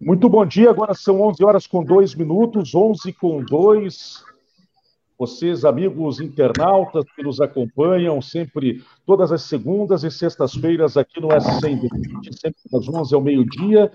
Muito bom dia, agora são 11 horas com 2 minutos, 11 com 2. Vocês, amigos internautas que nos acompanham sempre, todas as segundas e sextas-feiras aqui no S100, sempre das 11 ao meio-dia.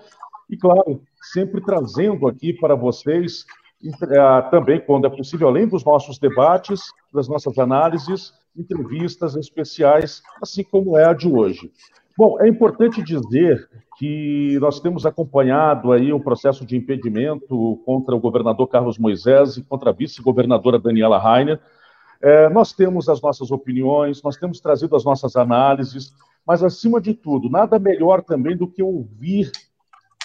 E, claro, sempre trazendo aqui para vocês, eh, também, quando é possível, além dos nossos debates, das nossas análises, entrevistas especiais, assim como é a de hoje. Bom, é importante dizer que nós temos acompanhado aí um processo de impedimento contra o governador Carlos Moisés e contra a vice-governadora Daniela Rainer. É, nós temos as nossas opiniões, nós temos trazido as nossas análises, mas, acima de tudo, nada melhor também do que ouvir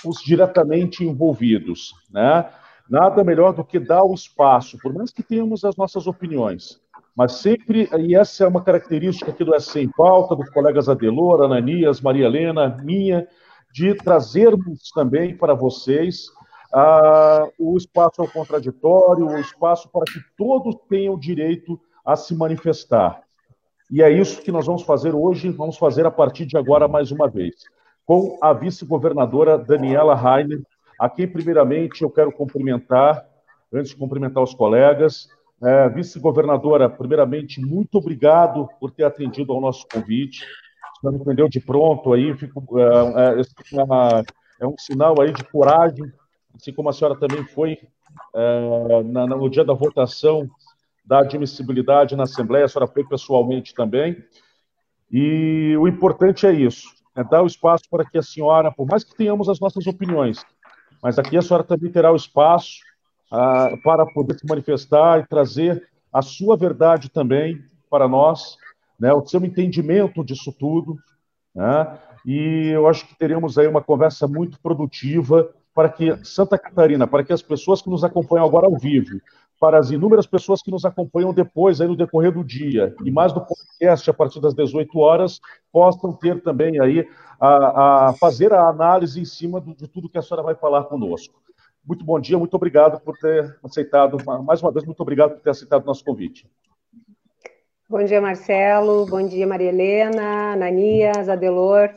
os diretamente envolvidos, né? Nada melhor do que dar o espaço, por mais que tenhamos as nossas opiniões, mas sempre, e essa é uma característica aqui do S em Pauta, dos colegas Adelor, Ananias, Maria Helena, minha, de trazermos também para vocês uh, o espaço ao contraditório, o espaço para que todos tenham direito a se manifestar. E é isso que nós vamos fazer hoje, vamos fazer a partir de agora mais uma vez, com a vice-governadora Daniela Rainer, a quem primeiramente eu quero cumprimentar, antes de cumprimentar os colegas, é, Vice-governadora, primeiramente, muito obrigado por ter atendido ao nosso convite. Você me atendeu de pronto aí, fico, é, é, é, um sinal aí de coragem, assim como a senhora também foi é, na, no dia da votação da admissibilidade na Assembleia, a senhora foi pessoalmente também. E o importante é isso, é dar o espaço para que a senhora, por mais que tenhamos as nossas opiniões, mas aqui a senhora também terá o espaço ah, para poder se manifestar e trazer a sua verdade também para nós, né, o seu entendimento disso tudo. Né, e eu acho que teremos aí uma conversa muito produtiva para que Santa Catarina, para que as pessoas que nos acompanham agora ao vivo, para as inúmeras pessoas que nos acompanham depois, aí no decorrer do dia, e mais do podcast a partir das 18 horas, possam ter também aí a, a fazer a análise em cima do, de tudo que a senhora vai falar conosco. Muito bom dia, muito obrigado por ter aceitado, mais uma vez, muito obrigado por ter aceitado o nosso convite. Bom dia, Marcelo, bom dia, Maria Helena, Ananias, Adelor,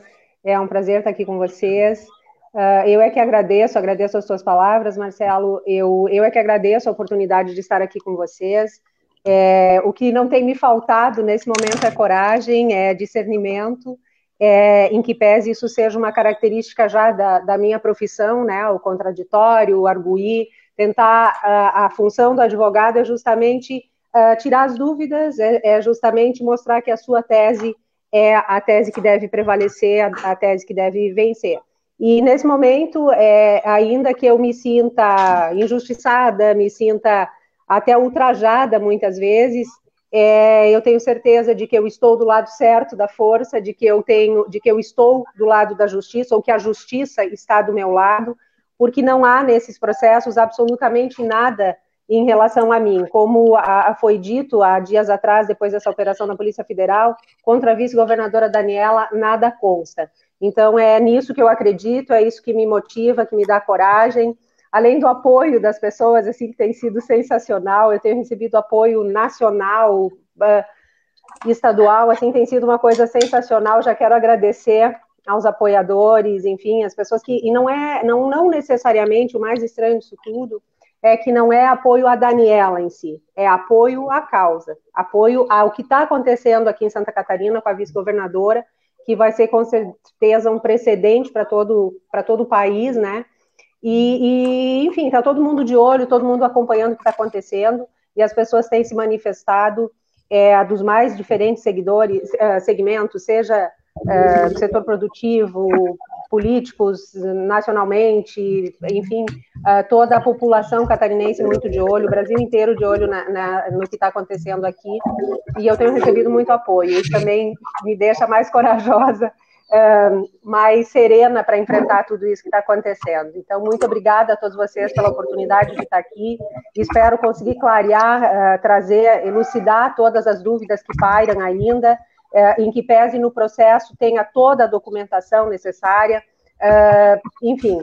é um prazer estar aqui com vocês. Uh, eu é que agradeço, agradeço as suas palavras, Marcelo, eu, eu é que agradeço a oportunidade de estar aqui com vocês. É, o que não tem me faltado nesse momento é coragem, é discernimento, é, em que pese isso seja uma característica já da, da minha profissão, né, o contraditório, o arguir, tentar, a, a função do advogado é justamente uh, tirar as dúvidas, é, é, justamente mostrar que a sua tese é a tese que deve prevalecer, a, a tese que deve vencer. E nesse momento, é, ainda que eu me sinta injustiçada, me sinta até ultrajada muitas vezes, é, eu tenho certeza de que eu estou do lado certo da força, de que eu tenho, de que eu estou do lado da justiça, ou que a justiça está do meu lado, porque não há nesses processos absolutamente nada em relação a mim. Como a, foi dito há dias atrás, depois dessa operação na Polícia Federal, contra a vice-governadora Daniela, nada consta. Então, é nisso que eu acredito, é isso que me motiva, que me dá coragem além do apoio das pessoas, assim, que tem sido sensacional, eu tenho recebido apoio nacional, uh, estadual, assim, tem sido uma coisa sensacional, já quero agradecer aos apoiadores, enfim, as pessoas que, e não é, não, não necessariamente, o mais estranho disso tudo, é que não é apoio à Daniela em si, é apoio à causa, apoio ao que está acontecendo aqui em Santa Catarina com a vice-governadora, que vai ser com certeza um precedente para todo, todo o país, né? E, e enfim, está todo mundo de olho, todo mundo acompanhando o que está acontecendo, e as pessoas têm se manifestado é, dos mais diferentes seguidores, é, segmentos, seja é, do setor produtivo, políticos nacionalmente, enfim, é, toda a população catarinense muito de olho, o Brasil inteiro de olho na, na, no que está acontecendo aqui, e eu tenho recebido muito apoio, isso também me deixa mais corajosa mais serena para enfrentar tudo isso que está acontecendo. Então, muito obrigada a todos vocês pela oportunidade de estar aqui. Espero conseguir clarear, uh, trazer, elucidar todas as dúvidas que pairam ainda, uh, em que pese no processo tenha toda a documentação necessária. Uh, enfim,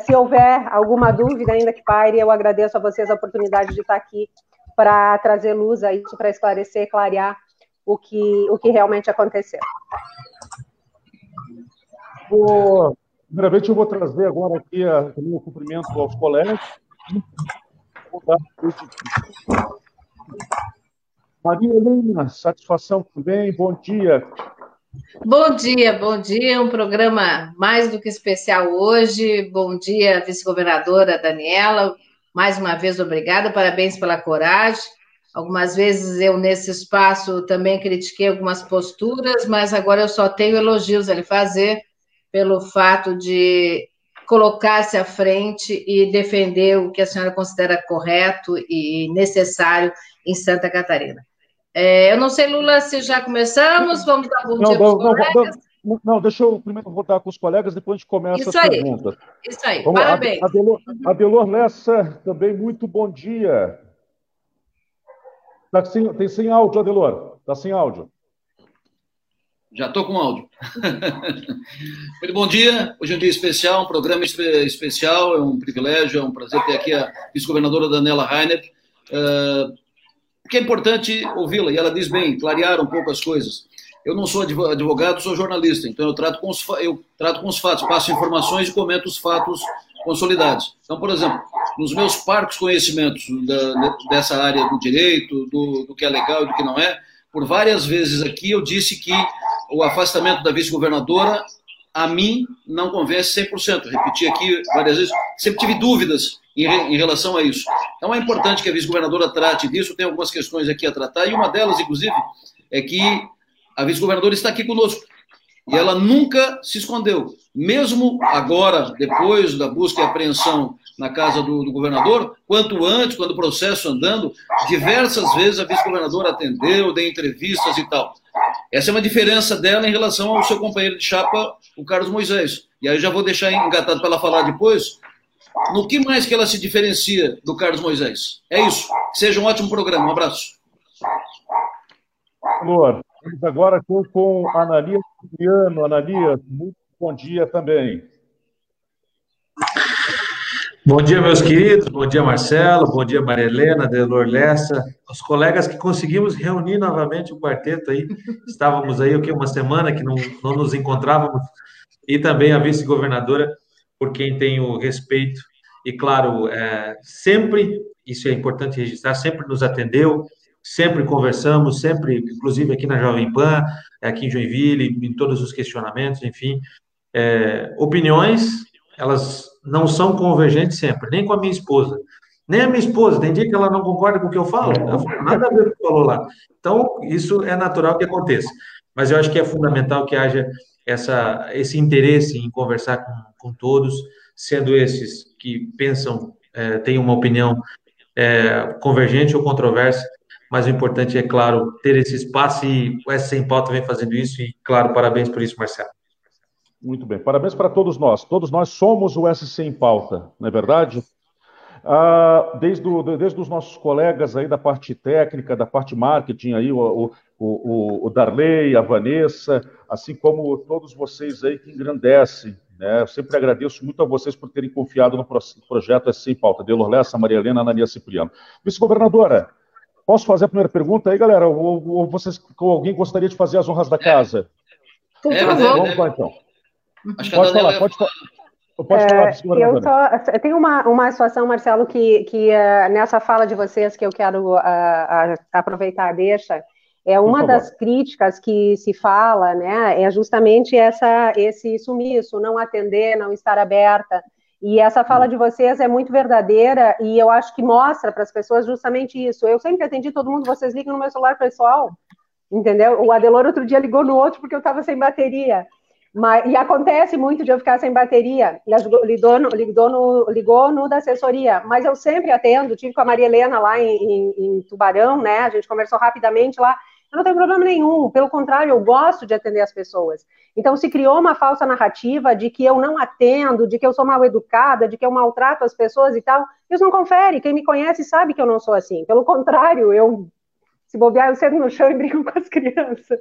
se houver alguma dúvida ainda que paire, eu agradeço a vocês a oportunidade de estar aqui para trazer luz a isso, para esclarecer, clarear o que, o que realmente aconteceu. Primeiramente, eu vou trazer agora aqui o meu cumprimento aos colegas. Maria Helena, satisfação também, bom dia. Bom dia, bom dia. Um programa mais do que especial hoje. Bom dia, vice-governadora Daniela. Mais uma vez, obrigada, parabéns pela coragem. Algumas vezes eu, nesse espaço, também critiquei algumas posturas, mas agora eu só tenho elogios a lhe fazer pelo fato de colocar-se à frente e defender o que a senhora considera correto e necessário em Santa Catarina. É, eu não sei, Lula, se já começamos, vamos dar bom não, dia para os colegas. Não, não, deixa eu primeiro voltar com os colegas, depois a gente começa Isso as aí. perguntas. Isso aí, Vamos, parabéns. Adelor, Adelor Lessa, também muito bom dia. Tá sem, tem sem áudio, Adelor. Está sem áudio. Já estou com áudio. Muito bom dia. Hoje é um dia especial, um programa especial. É um privilégio, é um prazer ter aqui a vice-governadora Daniela Rainer. Uh, que é importante ouvi-la, e ela diz bem, clarear um pouco as coisas. Eu não sou advogado, sou jornalista, então eu trato com os, eu trato com os fatos, passo informações e comento os fatos consolidados. Então, por exemplo, nos meus parcos conhecimentos da, dessa área do direito, do, do que é legal e do que não é, por várias vezes aqui eu disse que o afastamento da vice-governadora, a mim, não convence 100%. Repeti aqui várias vezes, sempre tive dúvidas em, em relação a isso. Então é importante que a vice-governadora trate disso, tem algumas questões aqui a tratar, e uma delas, inclusive, é que a vice-governadora está aqui conosco. E ela nunca se escondeu. Mesmo agora, depois da busca e apreensão na casa do, do, governador, quanto antes, quando o processo andando, diversas vezes a vice-governadora atendeu, deu entrevistas e tal. Essa é uma diferença dela em relação ao seu companheiro de chapa, o Carlos Moisés. E aí já vou deixar engatado para ela falar depois. No que mais que ela se diferencia do Carlos Moisés? É isso. seja um ótimo programa. Um abraço. Lor, vamos agora com a Analia Cipriano. Analia, muito bom dia também. Bom dia, meus queridos. Bom dia, Marcelo. Bom dia, Maria Helena, Delor Lessa. Os colegas que conseguimos reunir novamente o quarteto aí. Estávamos aí, o que, uma semana que não, não nos encontrávamos. E também a vice-governadora, por quem tenho respeito. E, claro, é, sempre, isso é importante registrar, sempre nos atendeu, sempre conversamos, sempre, inclusive aqui na Jovem Pan, aqui em Joinville, em todos os questionamentos, enfim. É, opiniões, elas não são convergentes sempre, nem com a minha esposa. Nem a minha esposa, tem dia que ela não concorda com o que eu falo, nada a ver com o que falou lá. Então, isso é natural que aconteça. Mas eu acho que é fundamental que haja essa, esse interesse em conversar com, com todos, sendo esses que pensam, é, têm uma opinião é, convergente ou controversa, mas o importante é, claro, ter esse espaço e o S Sem Pauta vem fazendo isso e, claro, parabéns por isso, Marcelo. Muito bem, parabéns para todos nós. Todos nós somos o SC em pauta, não é verdade? Ah, desde, o, desde os nossos colegas aí da parte técnica, da parte marketing, aí, o, o, o, o Darley, a Vanessa, assim como todos vocês aí que engrandecem. Né? Eu sempre agradeço muito a vocês por terem confiado no projeto SC em pauta. Delor Lessa, Maria Helena, Anania Cipriano. Vice-governadora, posso fazer a primeira pergunta aí, galera? Ou, ou vocês, ou alguém gostaria de fazer as honras da casa? É, Vamos lá, então. Acho pode falar, pode falar. Pode falar, é, eu, só, eu tenho uma, uma situação, Marcelo, que, que uh, nessa fala de vocês que eu quero uh, uh, aproveitar deixa, é uma das críticas que se fala, né, é justamente essa, esse sumiço, não atender, não estar aberta, e essa fala de vocês é muito verdadeira e eu acho que mostra para as pessoas justamente isso. Eu sempre atendi todo mundo, vocês ligam no meu celular pessoal, entendeu? O Adelor outro dia ligou no outro porque eu estava sem bateria. Mas, e acontece muito de eu ficar sem bateria. Ligou no, ligou, no, ligou no da assessoria, mas eu sempre atendo. Tive com a Maria Helena lá em, em, em, Tubarão, né? A gente conversou rapidamente lá. Eu não tenho problema nenhum, pelo contrário, eu gosto de atender as pessoas. Então, se criou uma falsa narrativa de que eu não atendo, de que eu sou mal educada, de que eu maltrato as pessoas e tal. Isso não confere. Quem me conhece sabe que eu não sou assim. Pelo contrário, eu, se bobear, eu sento no chão e brinco com as crianças.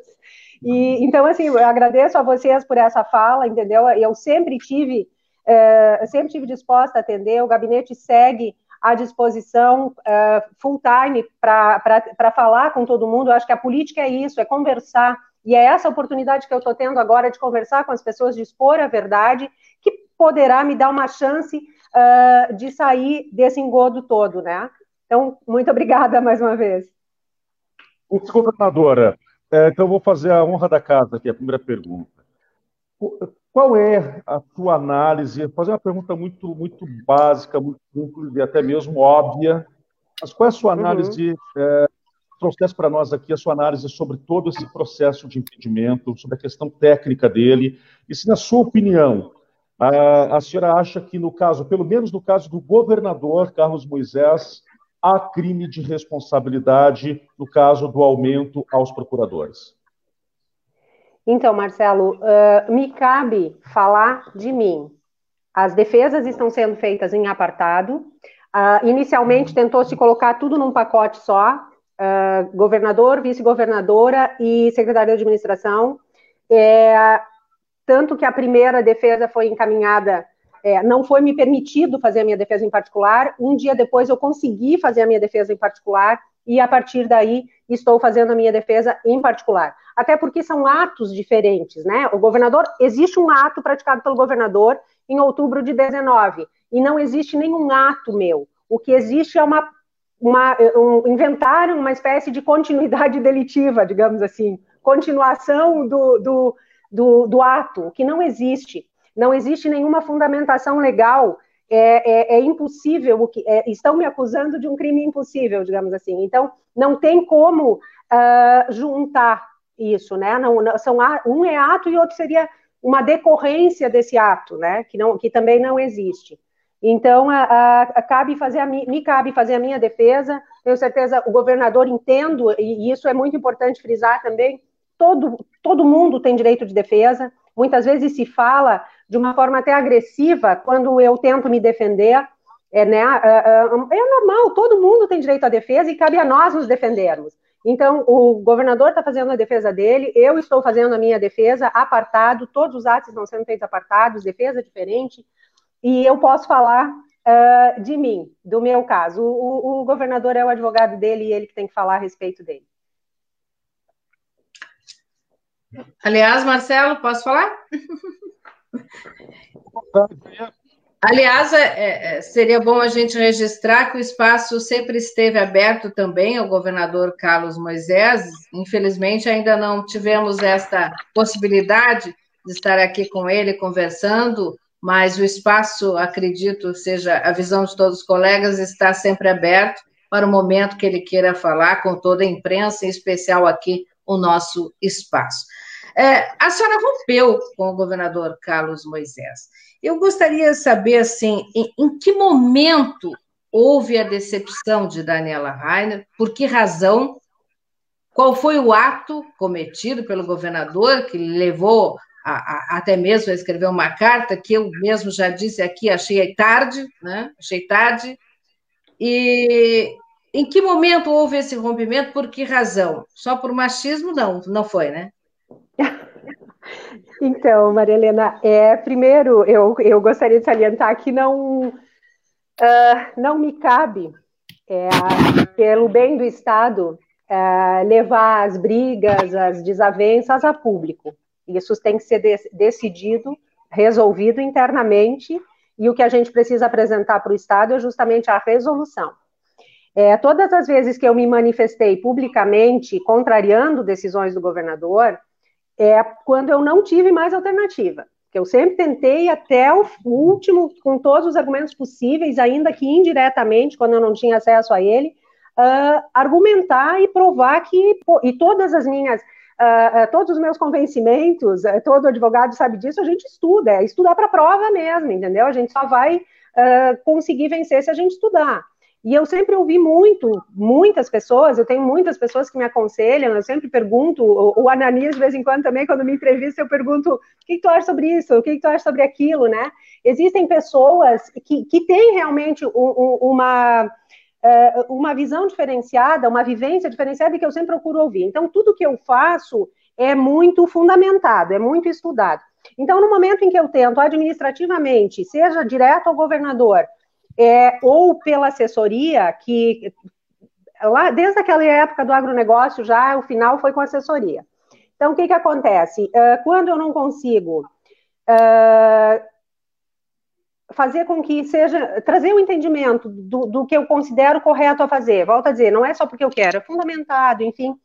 E, então, assim, eu agradeço a vocês por essa fala, entendeu? Eu sempre tive, é, sempre tive disposta a atender, o gabinete segue à disposição é, full time para falar com todo mundo. Eu acho que a política é isso, é conversar. E é essa oportunidade que eu estou tendo agora de conversar com as pessoas, de expor a verdade, que poderá me dar uma chance uh, de sair desse engodo todo, né? Então, muito obrigada mais uma vez. Governadora, é, então vou fazer a honra da casa aqui, a primeira pergunta. Qual é a sua análise? Vou fazer uma pergunta muito, muito básica, muito simples e até mesmo óbvia. Mas qual é a sua uhum. análise? Uhum. É, trouxesse para nós aqui a sua análise sobre todo esse processo de impedimento, sobre a questão técnica dele, e se, na sua opinião, a, a senhora acha que, no caso, pelo menos no caso do governador Carlos Moisés, há crime de responsabilidade no caso do aumento aos procuradores? Então, Marcelo, uh, me cabe falar de mim. As defesas estão sendo feitas em apartado. Uh, inicialmente tentou-se colocar tudo num pacote só, uh, governador, vice-governadora e secretária de administração. É, tanto que a primeira defesa foi encaminhada, é, não foi me permitido fazer a minha defesa em particular. Um dia depois eu consegui fazer a minha defesa em particular e a partir daí estou fazendo a minha defesa em particular. Até porque são atos diferentes, né? O governador, existe um ato praticado pelo governador em outubro de 19 e não existe nenhum ato meu. O que existe é uma, uma um inventário, uma espécie de continuidade delitiva, digamos assim, continuação do, do, do, do ato, que não existe. Não existe nenhuma fundamentação legal é, é, é, impossível, é, estão me acusando de um crime impossível, digamos assim. Então, não tem como uh, juntar isso, né? Não, não, são, um é ato e outro seria uma decorrência desse ato, né? Que, não, que também não existe. Então, a, a, a cabe fazer a, me cabe fazer a minha defesa. Tenho certeza, o governador entendo, e, e isso é muito importante frisar também, todo, todo mundo tem direito de defesa. Muitas vezes se fala de uma forma até agressiva quando eu tento me defender. É, né, é, é, é normal, todo mundo tem direito à defesa e cabe a nós nos defendermos. Então, o governador está fazendo a defesa dele, eu estou fazendo a minha defesa, apartado, todos os atos estão sendo feitos apartados, defesa diferente, e eu posso falar uh, de mim, do meu caso. O, o, governador é o advogado dele e ele que tem que falar a respeito dele. Aliás, Marcelo, posso falar? Aliás, é, é, seria bom a gente registrar que o espaço sempre esteve aberto também ao governador Carlos Moisés. Infelizmente, ainda não tivemos esta possibilidade de estar aqui com ele conversando, mas o espaço, acredito, seja a visão de todos os colegas, está sempre aberto para o momento que ele queira falar com toda a imprensa, em especial aqui o nosso espaço. É, a senhora rompeu com o governador Carlos Moisés. Eu gostaria de saber, assim, em, em que momento houve a decepção de Daniela Rainer, por que razão, qual foi o ato cometido pelo governador que levou a, a, até mesmo a escrever uma carta que eu mesmo já disse aqui, achei tarde, né? Achei tarde. E em que momento houve esse rompimento? Por que razão? Só por machismo? Não, não foi, né? Então, Maria Helena, é, primeiro eu, eu gostaria de salientar que não, uh, não me cabe, é, pelo bem do Estado, uh, levar as brigas, as desavenças a público. Isso tem que ser de decidido, resolvido internamente, e o que a gente precisa apresentar para o Estado é justamente a resolução. É, todas as vezes que eu me manifestei publicamente contrariando decisões do governador, é quando eu não tive mais alternativa. Que eu sempre tentei até o último, com todos os argumentos possíveis, ainda que indiretamente, quando eu não tinha acesso a ele, uh, argumentar e provar que, e todas as minhas, uh, uh, todos os meus convencimentos, todo advogado sabe disso, a gente estuda, é estudar para prova mesmo, entendeu? A gente só vai conseguir vencer se a gente estudar. E eu sempre ouvi muito, muitas pessoas, eu tenho muitas pessoas que me aconselham, eu sempre pergunto, o, Ananias, de vez em quando também, quando me entrevista, eu pergunto, o que, que tu acha sobre isso, o que, que tu acha sobre aquilo, né? Existem pessoas que, que têm realmente um, um, uma, é, uma visão diferenciada, uma vivência diferenciada e que eu sempre procuro ouvir. Então, tudo que eu faço é muito fundamentado, é muito estudado. Então, no momento em que eu tento administrativamente, seja direto ao governador, é, ou pela assessoria, que lá desde aquela época do agronegócio já o final foi com assessoria. Então, o que, que acontece? Uh, quando eu não consigo uh, fazer com que seja, trazer o entendimento do, do, que eu considero correto a fazer. Volto a dizer, não é só porque eu quero, é fundamentado, enfim.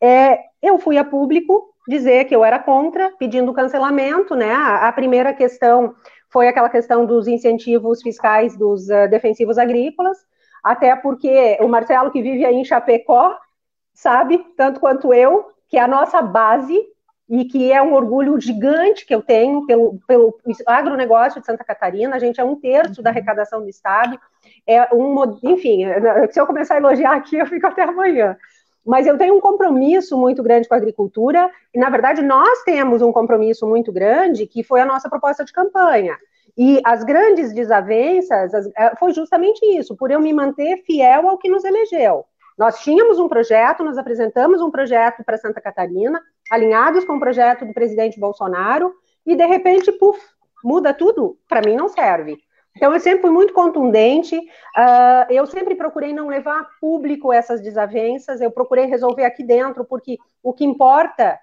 É, eu fui a público dizer que eu era contra, pedindo cancelamento, né? A, a primeira questão foi aquela questão dos incentivos fiscais dos uh, defensivos agrícolas, até porque o Marcelo, que vive aí em Chapecó, sabe, tanto quanto eu, que é a nossa base e que é um orgulho gigante que eu tenho pelo, pelo agronegócio de Santa Catarina, a gente é um terço da arrecadação do Estado, é um, enfim, se eu começar a elogiar aqui, eu fico até amanhã. Mas eu tenho um compromisso muito grande com a agricultura, e na verdade nós temos um compromisso muito grande, que foi a nossa proposta de campanha. E as grandes desavenças as, é, foi justamente isso, por eu me manter fiel ao que nos elegeu. Nós tínhamos um projeto, nós apresentamos um projeto para Santa Catarina, alinhados com o projeto do presidente Bolsonaro, e de repente, puf, muda tudo? Para mim não serve. Então, eu sempre fui muito contundente, uh, eu sempre procurei não levar a público essas desavenças, eu procurei resolver aqui dentro, porque o que importa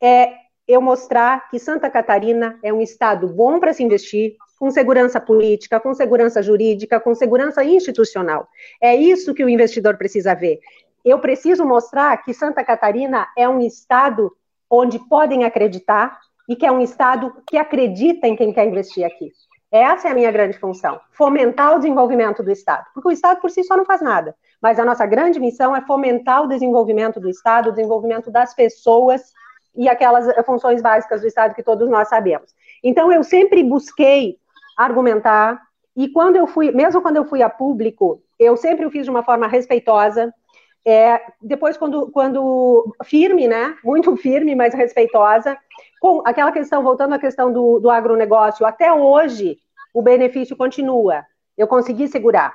é eu mostrar que Santa Catarina é um estado bom para se investir, com segurança política, com segurança jurídica, com segurança institucional. É isso que o investidor precisa ver eu preciso mostrar que Santa Catarina é um estado onde podem acreditar e que é um estado que acredita em quem quer investir aqui. Essa é a minha grande função, fomentar o desenvolvimento do Estado, porque o Estado por si só não faz nada, mas a nossa grande missão é fomentar o desenvolvimento do Estado, o desenvolvimento das pessoas e aquelas funções básicas do Estado que todos nós sabemos. Então, eu sempre busquei argumentar, e quando eu fui, mesmo quando eu fui a público, eu sempre o fiz de uma forma respeitosa, é, depois, quando, quando firme, né? Muito firme, mas respeitosa, com aquela questão, voltando à questão do, do agronegócio, até hoje o benefício continua. Eu consegui segurar.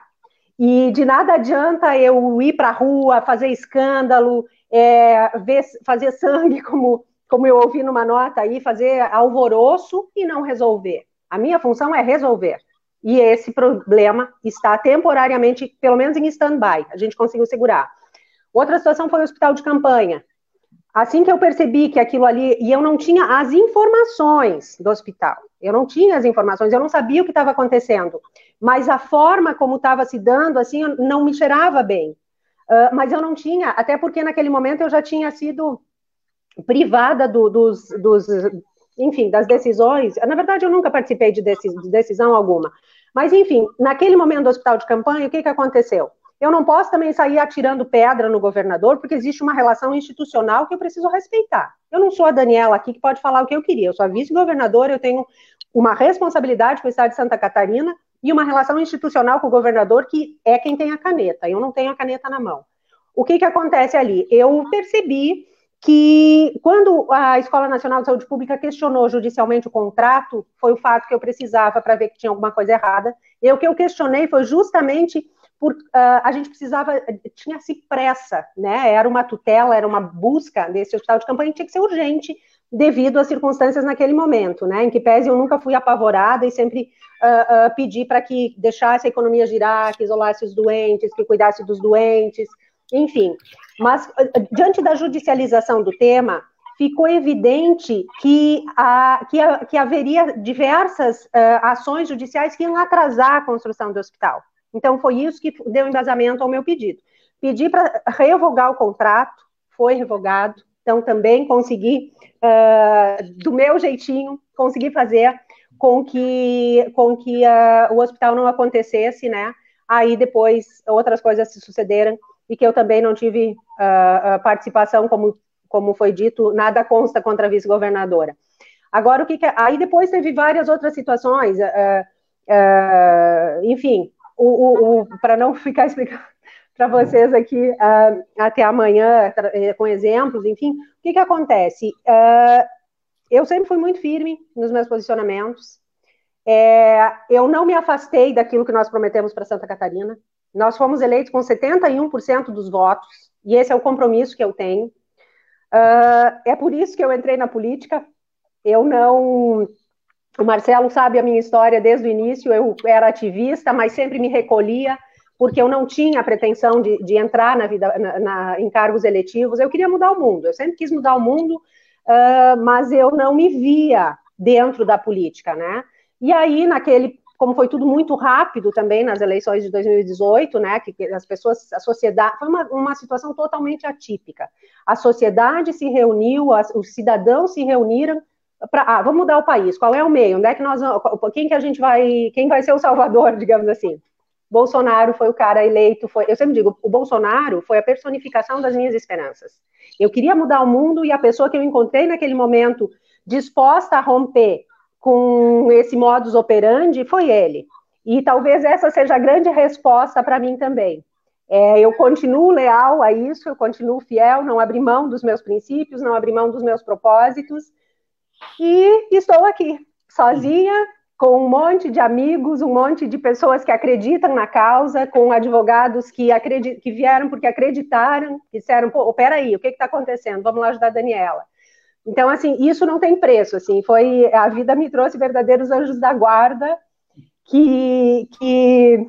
E de nada adianta eu ir para a rua, fazer escândalo, é, ver, fazer sangue, como, como eu ouvi numa nota aí, fazer alvoroço e não resolver. A minha função é resolver. E esse problema está temporariamente, pelo menos em stand-by. A gente conseguiu segurar. Outra situação foi o hospital de campanha. Assim que eu percebi que aquilo ali, e eu não tinha as informações do hospital, eu não tinha as informações, eu não sabia o que estava acontecendo, mas a forma como estava se dando, assim, não me cheirava bem. Uh, mas eu não tinha, até porque naquele momento eu já tinha sido privada do, dos, dos, enfim, das decisões. Na verdade, eu nunca participei de, de decisão alguma. Mas, enfim, naquele momento do hospital de campanha, o que, que aconteceu? Eu não posso também sair atirando pedra no governador, porque existe uma relação institucional que eu preciso respeitar. Eu não sou a Daniela aqui que pode falar o que eu queria. Eu sou a vice-governadora, eu tenho uma responsabilidade com o Estado de Santa Catarina e uma relação institucional com o governador que é quem tem a caneta. Eu não tenho a caneta na mão. O que, que acontece ali? Eu percebi que quando a Escola Nacional de Saúde Pública questionou judicialmente o contrato, foi o fato que eu precisava para ver que tinha alguma coisa errada. E o que eu questionei foi justamente por, uh, a gente precisava, tinha-se pressa, né? Era uma tutela, era uma busca desse hospital de campanha, tinha que ser urgente devido às circunstâncias naquele momento, né? Em que pese eu nunca fui apavorada e sempre uh, uh, pedi para que deixasse a economia girar, que isolasse os doentes, que cuidasse dos doentes, enfim. Mas diante da judicialização do tema, ficou evidente que, a, que, a, que haveria diversas ações judiciais que iam atrasar a construção do hospital. Então, foi isso que deu embasamento ao meu pedido. Pedi para revogar o contrato, foi revogado, então também consegui, uh, do meu jeitinho, consegui fazer com que, com que uh, o hospital não acontecesse, né? Aí depois outras coisas se sucederam e que eu também não tive uh, participação, como, como foi dito, nada consta contra a vice-governadora. Agora, o que, que é? Aí depois teve várias outras situações, enfim, o, o, o para não ficar explicando para vocês aqui uh, até amanhã eh, com exemplos, enfim, o que, que acontece? Uh, eu sempre fui muito firme nos meus posicionamentos. É, eu não me afastei daquilo que nós prometemos para Santa Catarina. Nós fomos eleitos com 71% dos votos, e esse é o compromisso que eu tenho. Uh, é por isso que eu entrei na política. Eu não o Marcelo sabe a minha história desde o início. Eu era ativista, mas sempre me recolhia, porque eu não tinha a pretensão de, de entrar na vida, na, na, em cargos eletivos. Eu queria mudar o mundo. Eu sempre quis mudar o mundo, uh, mas eu não me via dentro da política, né? E aí, naquele como foi tudo muito rápido também nas eleições de 2018, né, que as pessoas, a sociedade, foi uma, uma situação totalmente atípica. A sociedade se reuniu, as, os cidadãos se reuniram para, ah, vamos mudar o país, qual é o meio, onde é que nós, quem que a gente vai, quem vai ser o salvador, digamos assim. Bolsonaro foi o cara eleito, foi, eu sempre digo, o Bolsonaro foi a personificação das minhas esperanças. Eu queria mudar o mundo e a pessoa que eu encontrei naquele momento disposta a romper com esse modus operandi foi ele. E talvez essa seja a grande resposta para mim também. É, eu continuo leal a isso, eu continuo fiel, não abri mão dos meus princípios, não abri mão dos meus propósitos, e estou aqui, sozinha, com um monte de amigos, um monte de pessoas que acreditam na causa, com advogados que, acredit, que vieram porque acreditaram, disseram, pô, peraí, o que está acontecendo? Vamos lá ajudar a Daniela. Então, assim, isso não tem preço, assim, foi, a vida me trouxe verdadeiros anjos da guarda, que, que,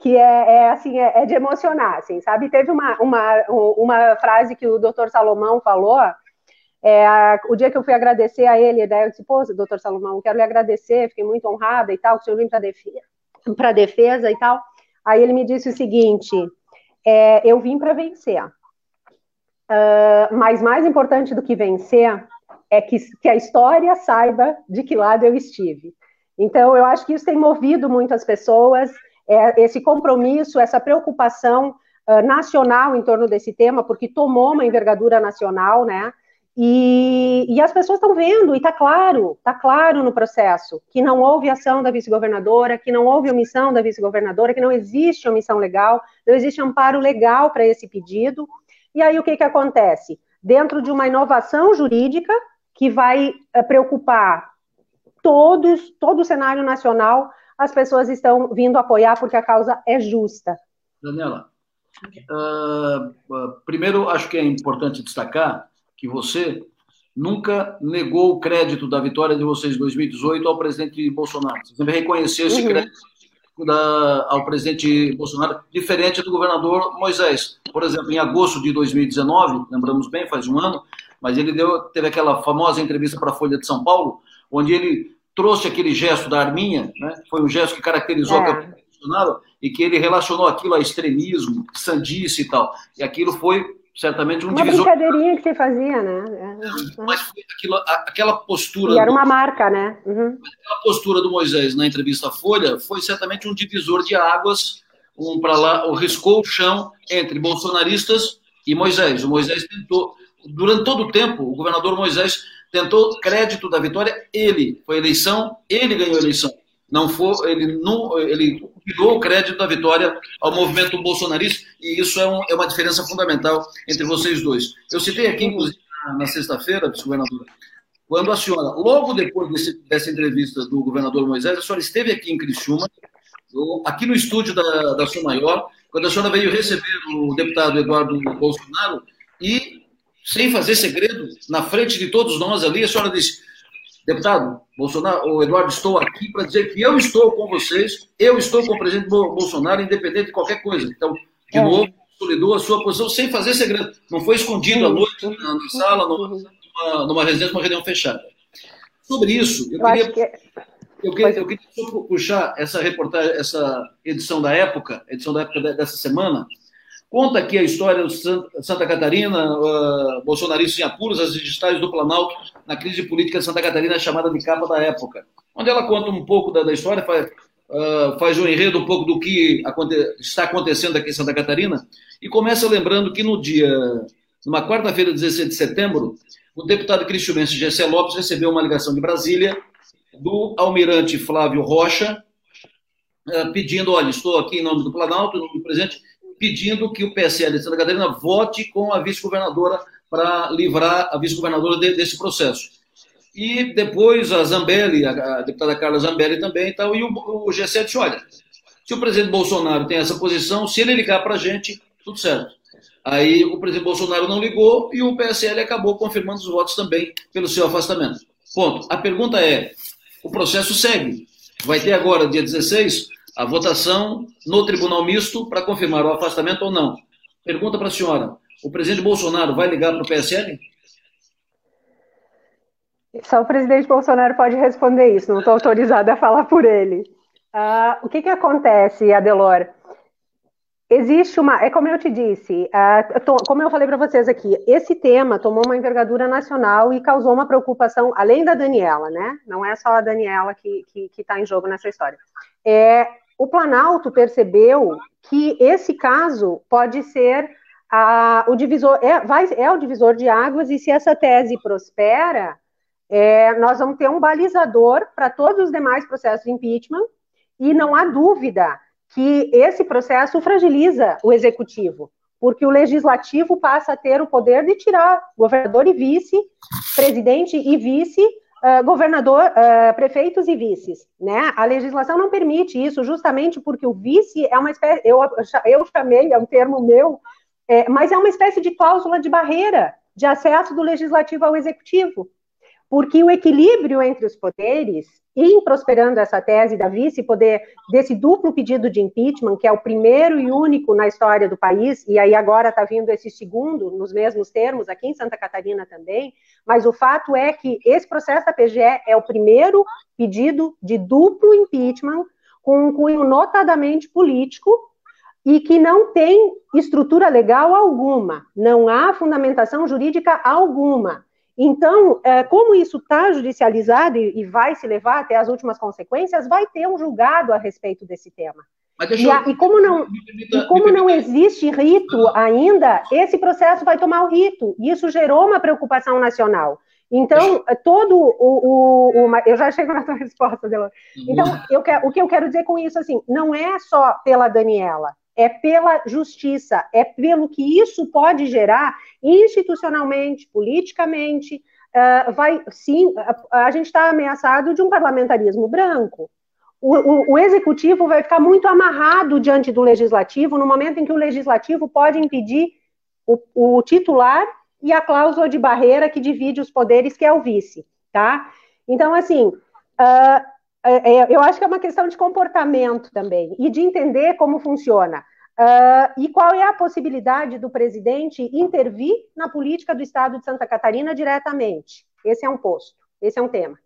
que é, é assim, é, é, de emocionar, assim, sabe? Teve uma, uma, uma frase que o doutor Salomão falou, é, o dia que eu fui agradecer a ele, daí eu disse, pô, doutor Salomão, quero lhe agradecer, fiquei muito honrada e tal, que o senhor vem para defesa, defesa e tal. Aí ele me disse o seguinte, é, eu vim para vencer, Uh, mas mais importante do que vencer é que, que a história saiba de que lado eu estive. Então, eu acho que isso tem movido muitas pessoas, é, esse compromisso, essa preocupação uh, nacional em torno desse tema, porque tomou uma envergadura nacional, né? E, e as pessoas estão vendo, e está claro, está claro no processo, que não houve ação da vice-governadora, que não houve omissão da vice-governadora, que não existe omissão legal, não existe amparo legal para esse pedido, e aí o que, que acontece? Dentro de uma inovação jurídica que vai eh, preocupar todos, todo o cenário nacional, as pessoas estão vindo apoiar porque a causa é justa. Daniela, uh, primeiro acho que é importante destacar que você nunca negou o crédito da vitória de vocês em 2018 ao presidente Bolsonaro. Você sempre reconheceu esse uhum. crédito da, ao presidente Bolsonaro, diferente do governador Moisés. Por exemplo, em agosto de 2019, lembramos bem, faz um ano, mas ele deu, teve aquela famosa entrevista para a Folha de São Paulo, onde ele trouxe aquele gesto da arminha, né? foi um gesto que caracterizou é. o Bolsonaro e que ele relacionou aquilo a extremismo, sandice e tal. E aquilo foi certamente um uma divisor. Uma brincadeirinha que você fazia, né? É. Mas foi aquilo, aquela postura. E era uma do, marca, né? Uhum. Aquela postura do Moisés na entrevista à Folha foi certamente um divisor de águas, um para lá, o riscou o chão entre bolsonaristas e Moisés. O Moisés tentou, durante todo o tempo, o governador Moisés tentou crédito da vitória, ele foi eleição, ele ganhou a eleição não for, ele não, ele tirou o crédito da vitória ao movimento bolsonarista e isso é, um, é uma diferença fundamental entre vocês dois. Eu citei aqui, inclusive, na sexta-feira, vice-governadora, quando a senhora, logo depois desse, dessa entrevista do governador Moisés, a senhora esteve aqui em Criciúma, aqui no estúdio da, da Sua Maior, quando a senhora veio receber o deputado Eduardo Bolsonaro e, sem fazer segredo, na frente de todos nós ali, a senhora disse: Deputado Bolsonaro, o Eduardo, estou aqui para dizer que eu estou com vocês, eu estou com o presidente Bolsonaro, independente de qualquer coisa. Então, de é. novo, consolidou a sua posição sem fazer segredo. Não foi escondido à noite na, na sala, numa, numa residência, uma reunião fechada. Sobre isso, eu, eu queria. Que... Eu queria, eu queria puxar essa reportagem, essa edição da época, edição da época dessa semana, Conta aqui a história de Santa Catarina, uh, bolsonaristas em apuros, as digitais do Planalto, na crise política de Santa Catarina, chamada de capa da época. Onde ela conta um pouco da, da história, faz, uh, faz um enredo um pouco do que aconte está acontecendo aqui em Santa Catarina, e começa lembrando que no dia, numa quarta-feira, 16 de setembro, o deputado cristianense Gessé Lopes recebeu uma ligação de Brasília do almirante Flávio Rocha, uh, pedindo, olha, estou aqui em nome do Planalto, em nome do presidente, pedindo que o PSL de Santa Catarina vote com a vice-governadora para livrar a vice-governadora de, desse processo. E depois a Zambelli, a, a deputada Carla Zambelli também e tal, e o, o G7 disse, olha, se o presidente Bolsonaro tem essa posição, se ele ligar para a gente, tudo certo. Aí o presidente Bolsonaro não ligou e o PSL acabou confirmando os votos também pelo seu afastamento. Ponto. A pergunta é: o processo segue. Vai ter agora, dia 16, a votação no Tribunal Misto para confirmar o afastamento ou não. Pergunta para a senhora: o presidente Bolsonaro vai ligar para o PSL? Só o presidente Bolsonaro pode responder isso, não estou autorizada a falar por ele. Uh, o que, que acontece, Adelor? Existe uma, é como eu te disse, uh, tô, como eu falei para vocês aqui, esse tema tomou uma envergadura nacional e causou uma preocupação, além da Daniela, né? Não é só a Daniela que está em jogo nessa história. É, o Planalto percebeu que esse caso pode ser o divisor, é, vai, é o divisor de águas, e se essa tese prospera, é, nós vamos ter um balizador para todos os demais processos de impeachment, e não há dúvida que esse processo fragiliza o executivo, porque o legislativo passa a ter o poder de tirar governador e vice, presidente e vice, governador, uh, prefeitos e vices, né? A legislação não permite isso, justamente porque o vice é uma espécie, eu, eu chamei, é um termo meu, é, mas é uma espécie de cláusula de barreira de acesso do legislativo ao executivo, porque o equilíbrio entre os poderes, em prosperando essa tese da vice poder desse duplo pedido de impeachment, que é o primeiro e único na história do país, e aí agora está vindo esse segundo nos mesmos termos aqui em Santa Catarina também, mas o fato é que esse processo da PGE é o primeiro pedido de duplo impeachment com um cunho notadamente político e que não tem estrutura legal alguma, não há fundamentação jurídica alguma. Então, é, como isso está judicializado e, vai se levar até as últimas consequências, vai ter um julgado a respeito desse tema. E, a, e, como não, e como não existe rito ainda, esse processo vai tomar o rito. E isso gerou uma preocupação nacional. Então, todo o, o, o, Eu já chego na tua resposta, Delor. Então, eu quero, o que eu quero dizer com isso, assim, não é só pela Daniela, é pela justiça, é pelo que isso pode gerar institucionalmente, politicamente. Uh, vai sim, a, a gente está ameaçado de um parlamentarismo branco. O, o, o, executivo vai ficar muito amarrado diante do legislativo no momento em que o legislativo pode impedir o, o titular e a cláusula de barreira que divide os poderes, que é o vice, tá? Então, assim, uh, eu acho que é uma questão de comportamento também e de entender como funciona. Uh, e qual é a possibilidade do presidente intervir na política do Estado de Santa Catarina diretamente? Esse é um posto, esse é um tema.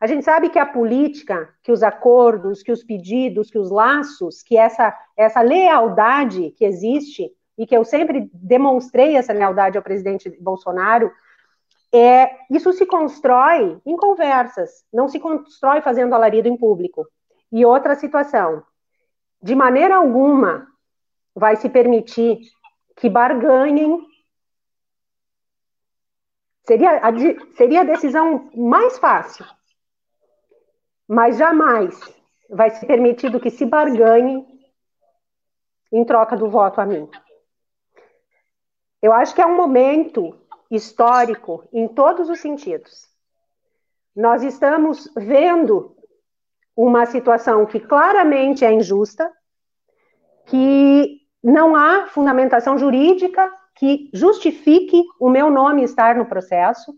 A gente sabe que a política, que os acordos, que os pedidos, que os laços, que essa, essa lealdade que existe, e que eu sempre demonstrei essa lealdade ao presidente Bolsonaro, é, isso se constrói em conversas, não se constrói fazendo alarido em público. E outra situação, de maneira alguma vai se permitir que barganhem. Seria a, seria a decisão mais fácil, mas jamais vai ser permitido que se barganhe em troca do voto a mim. Eu acho que é um momento histórico em todos os sentidos. Nós estamos vendo uma situação que claramente é injusta, que não há fundamentação jurídica que justifique o meu nome estar no processo.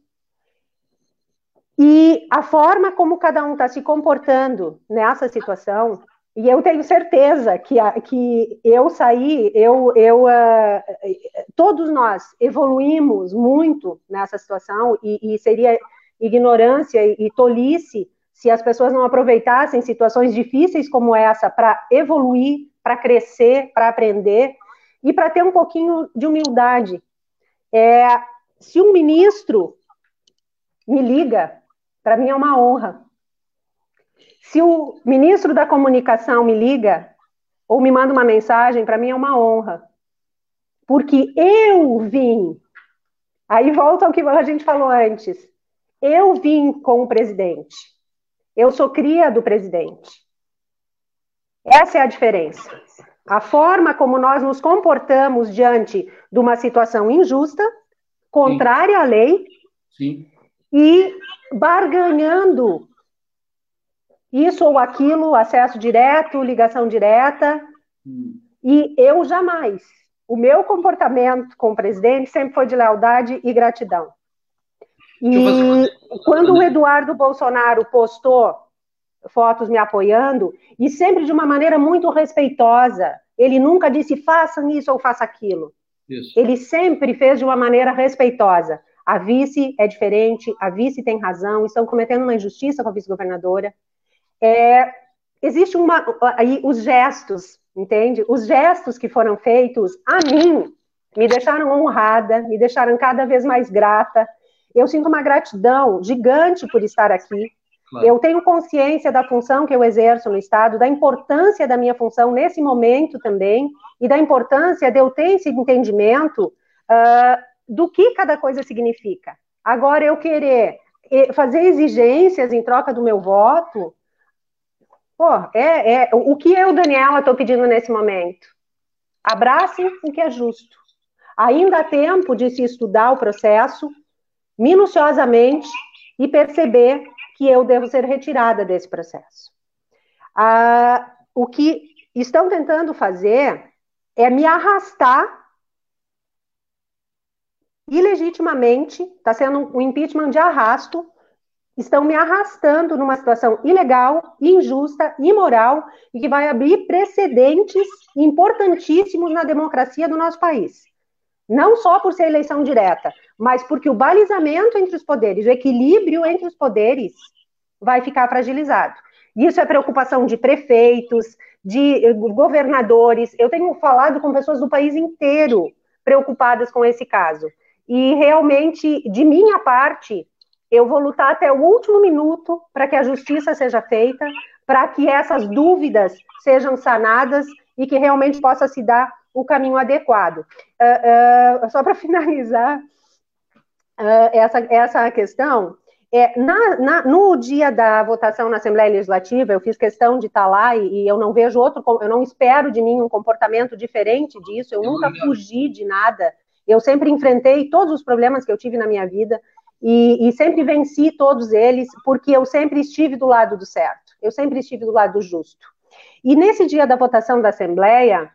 E a forma como cada um está se comportando nessa situação, e eu tenho certeza que, que eu saí, eu, eu uh, todos nós evoluímos muito nessa situação, e, e seria ignorância e tolice se as pessoas não aproveitassem situações difíceis como essa para evoluir, para crescer, para aprender e para ter um pouquinho de humildade. É, se um ministro me liga, para mim é uma honra. Se o ministro da comunicação me liga ou me manda uma mensagem, para mim é uma honra. Porque eu vim. Aí volta ao que a gente falou antes. Eu vim com o presidente. Eu sou cria do presidente. Essa é a diferença. A forma como nós nos comportamos diante de uma situação injusta, contrária Sim. à lei, Sim. E barganhando isso ou aquilo, acesso direto, ligação direta, hum. e eu jamais. O meu comportamento com o presidente sempre foi de lealdade e gratidão. E quando o Eduardo Bolsonaro postou fotos me apoiando, e sempre de uma maneira muito respeitosa, ele nunca disse façam isso ou faça aquilo. Isso. Ele sempre fez de uma maneira respeitosa. A vice é diferente, a vice tem razão, estão cometendo uma injustiça com a vice-governadora. É, existe uma aí os gestos, entende? Os gestos que foram feitos a mim me deixaram honrada, me deixaram cada vez mais grata. Eu sinto uma gratidão gigante por estar aqui. Claro. Eu tenho consciência da função que eu exerço no Estado, da importância da minha função nesse momento também, e da importância de eu ter esse entendimento uh, do que cada coisa significa. Agora, eu querer fazer exigências em troca do meu voto, pô, é, é o que eu, Daniela, estou pedindo nesse momento? Abrace o que é justo. Ainda há tempo de se estudar o processo minuciosamente e perceber que eu devo ser retirada desse processo. Ah, o que estão tentando fazer é me arrastar ilegitimamente, está sendo um impeachment de arrasto, estão me arrastando numa situação ilegal, injusta, imoral e que vai abrir precedentes importantíssimos na democracia do nosso país. Não só por ser eleição direta, mas porque o balizamento entre os poderes, o equilíbrio entre os poderes vai ficar fragilizado. Isso é preocupação de prefeitos, de governadores. Eu tenho falado com pessoas do país inteiro preocupadas com esse caso. E realmente, de minha parte, eu vou lutar até o último minuto para que a justiça seja feita, para que essas dúvidas sejam sanadas e que realmente possa se dar o caminho adequado. Uh, uh, só para finalizar uh, essa, essa questão, é, na, na, no dia da votação na Assembleia Legislativa, eu fiz questão de estar lá e, e, eu não vejo outro, eu não espero de mim um comportamento diferente disso, eu nunca fugi de nada, eu sempre enfrentei todos os problemas que eu tive na minha vida e, e sempre venci todos eles, porque eu sempre estive do lado do certo, eu sempre estive do lado do justo. E nesse dia da votação da Assembleia,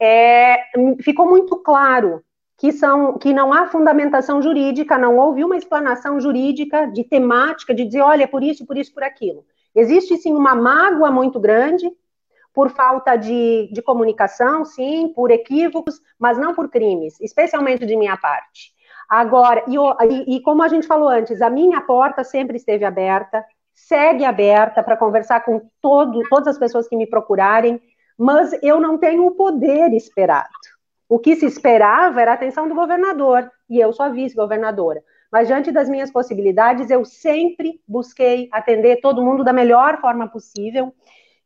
é, ficou muito claro que, são, que não há fundamentação jurídica, não houve uma explanação jurídica de temática, de dizer, olha, por isso, por isso, por aquilo. Existe sim uma mágoa muito grande por falta de, de comunicação, sim, por equívocos, mas não por crimes, especialmente de minha parte. Agora, e, e, como a gente falou antes, a minha porta sempre esteve aberta, segue aberta para conversar com todo, todas as pessoas que me procurarem, mas eu não tenho o poder esperado. O que se esperava era a atenção do governador, e eu sou vice-governadora. Mas diante das minhas possibilidades, eu sempre busquei atender todo mundo da melhor forma possível.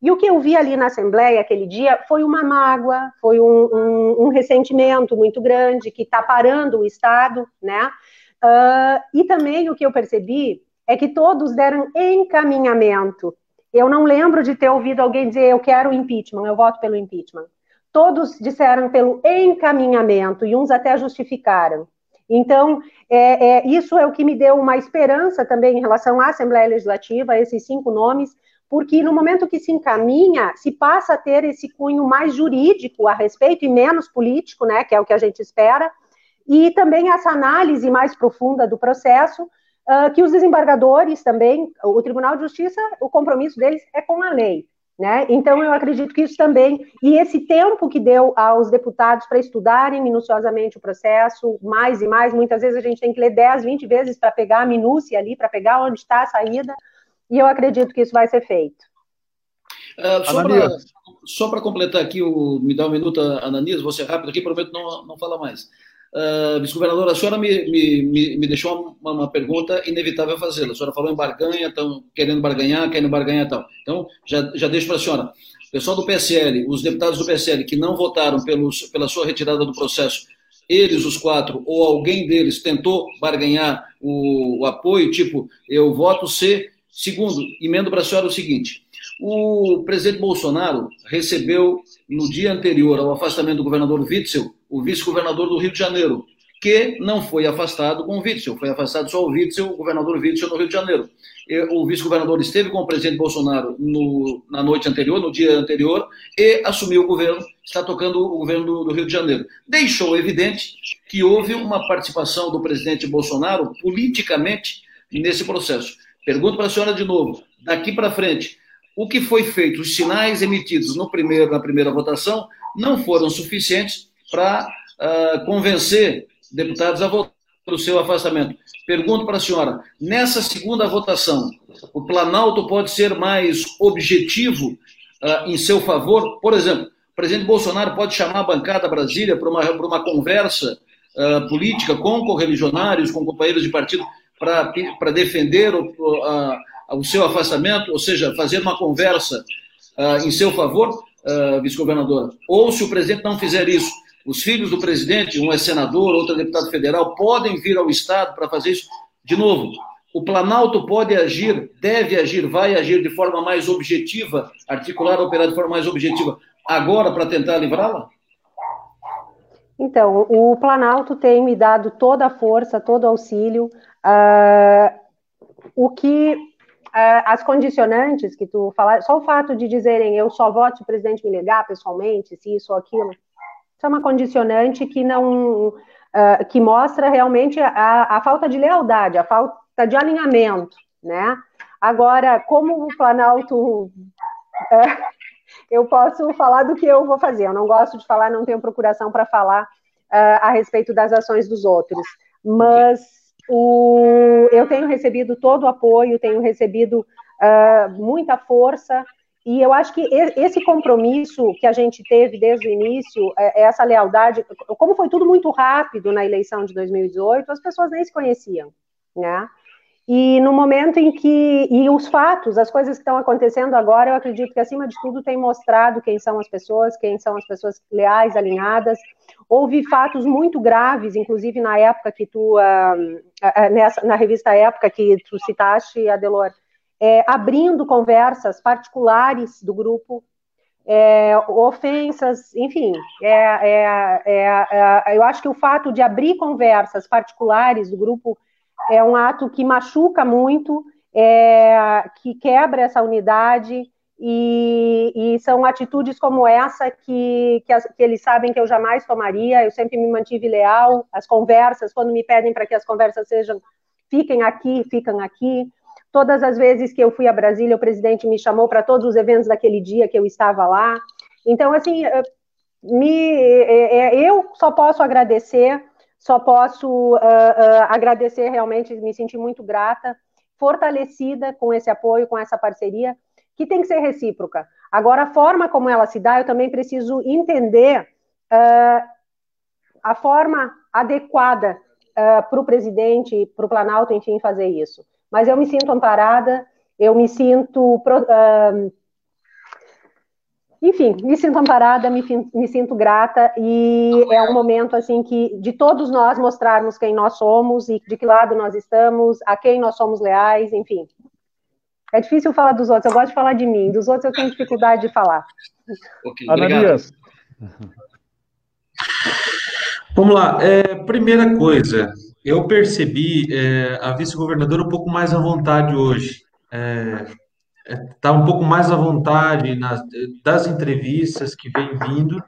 E o que eu vi ali na Assembleia aquele dia foi uma mágoa, foi um, um, um ressentimento muito grande que está parando o Estado, né? Uh, e também o que eu percebi é que todos deram encaminhamento. Eu não lembro de ter ouvido alguém dizer eu quero impeachment, eu voto pelo impeachment todos disseram pelo encaminhamento e uns até justificaram. Então, é, é, isso é o que me deu uma esperança também em relação à Assembleia Legislativa, esses cinco nomes, porque no momento que se encaminha, se passa a ter esse cunho mais jurídico a respeito e menos político, né, que é o que a gente espera, e também essa análise mais profunda do processo, uh, que os desembargadores também, o Tribunal de Justiça, o compromisso deles é com a lei. Né? Então, eu acredito que isso também, e esse tempo que deu aos deputados para estudarem minuciosamente o processo, mais e mais, muitas vezes a gente tem que ler 10, 20 vezes para pegar a minúcia ali, para pegar onde está a saída, e eu acredito que isso vai ser feito. Uh, só para completar aqui, o, me dá um minuto, Ananias, vou ser rápido aqui, prometo não, não falar mais. Uh, Vice-governadora, a senhora me, me, me deixou uma, uma pergunta inevitável fazê-la. A senhora falou em barganha, estão querendo barganhar, querendo barganhar e tal. Então, já, já deixo para a senhora. O pessoal do PSL, os deputados do PSL que não votaram pelos, pela sua retirada do processo, eles, os quatro, ou alguém deles tentou barganhar o, o apoio, tipo, eu voto C. Segundo, emendo para a senhora o seguinte: o presidente Bolsonaro recebeu, no dia anterior ao afastamento do governador Witzel, o vice-governador do Rio de Janeiro, que não foi afastado com o Witzel, foi afastado só o Witzel, o governador Witzel no Rio de Janeiro. O vice-governador esteve com o presidente Bolsonaro no, na noite anterior, no dia anterior, e assumiu o governo, está tocando o governo do, do Rio de Janeiro. Deixou evidente que houve uma participação do presidente Bolsonaro politicamente nesse processo. Pergunto para a senhora de novo, daqui para frente, o que foi feito, os sinais emitidos no primeiro, na primeira votação, não foram suficientes para uh, convencer deputados a votar pelo seu afastamento. Pergunto para a senhora: nessa segunda votação, o Planalto pode ser mais objetivo uh, em seu favor? Por exemplo, o presidente Bolsonaro pode chamar a bancada Brasília para uma, para uma conversa uh, política com correligionários, com companheiros de partido, para defender o, o seu afastamento, ou seja, fazer uma conversa em seu favor, vice-governadora? Ou se o presidente não fizer isso, os filhos do presidente, um é senador, outro é deputado federal, podem vir ao Estado para fazer isso de novo. O Planalto pode agir, deve agir, vai agir de forma mais objetiva, articular, operar de forma mais objetiva, agora para tentar livrá-la? Então, o Planalto tem me dado toda a força, todo o auxílio. Uh, o que uh, as condicionantes que tu falaste, só o fato de dizerem eu só voto se o presidente me ligar pessoalmente, se isso ou aquilo, isso é uma condicionante que não uh, que mostra realmente a, a falta de lealdade, a falta de alinhamento, né? Agora, como o Planalto, eu posso falar do que eu vou fazer. Eu não gosto de falar, não tenho procuração para falar uh, a respeito das ações dos outros. Mas o, eu tenho recebido todo o apoio, tenho recebido uh, muita força, e eu acho que esse compromisso que a gente teve desde o início, é, essa lealdade, como foi tudo muito rápido na eleição de 2018, as pessoas nem se conheciam, né? E no momento em que. E os fatos, as coisas que estão acontecendo agora, eu acredito que, acima de tudo, tem mostrado quem são as pessoas, quem são as pessoas leais, alinhadas. Houve fatos muito graves, inclusive na época que tu. Uh, nessa, na revista Época que tu citaste, Adelor, é, abrindo conversas particulares do grupo, é, ofensas, enfim, é, é, é, eu acho que o fato de abrir conversas particulares do grupo é um ato que machuca muito, é, que quebra essa unidade, e, e, são atitudes como essa que, que, as, que, eles sabem que eu jamais tomaria. Eu sempre me mantive leal. As conversas, quando me pedem para que as conversas sejam, fiquem aqui, ficam aqui. Todas as vezes que eu fui a Brasília, o presidente me chamou para todos os eventos daquele dia que eu estava lá. Então, assim, me, é, é, eu só posso agradecer só posso uh, uh, agradecer realmente, me sentir muito grata, fortalecida com esse apoio, com essa parceria, que tem que ser recíproca. Agora, a forma como ela se dá, eu também preciso entender uh, a forma adequada para o presidente, para o Planalto, enfim, fazer isso. Mas eu me sinto amparada, eu me sinto enfim, me sinto amparada, me, me, sinto grata e é um momento assim que de todos nós mostrarmos quem nós somos e de que lado nós estamos, a quem nós somos leais, enfim. É difícil falar dos outros, eu gosto de falar de mim, dos outros eu tenho dificuldade de falar. Okay, Ananias. Vamos lá, é, primeira coisa, eu percebi é, a vice-governadora um pouco mais à vontade hoje. É, está um pouco mais à vontade nas, das entrevistas que vem vindo.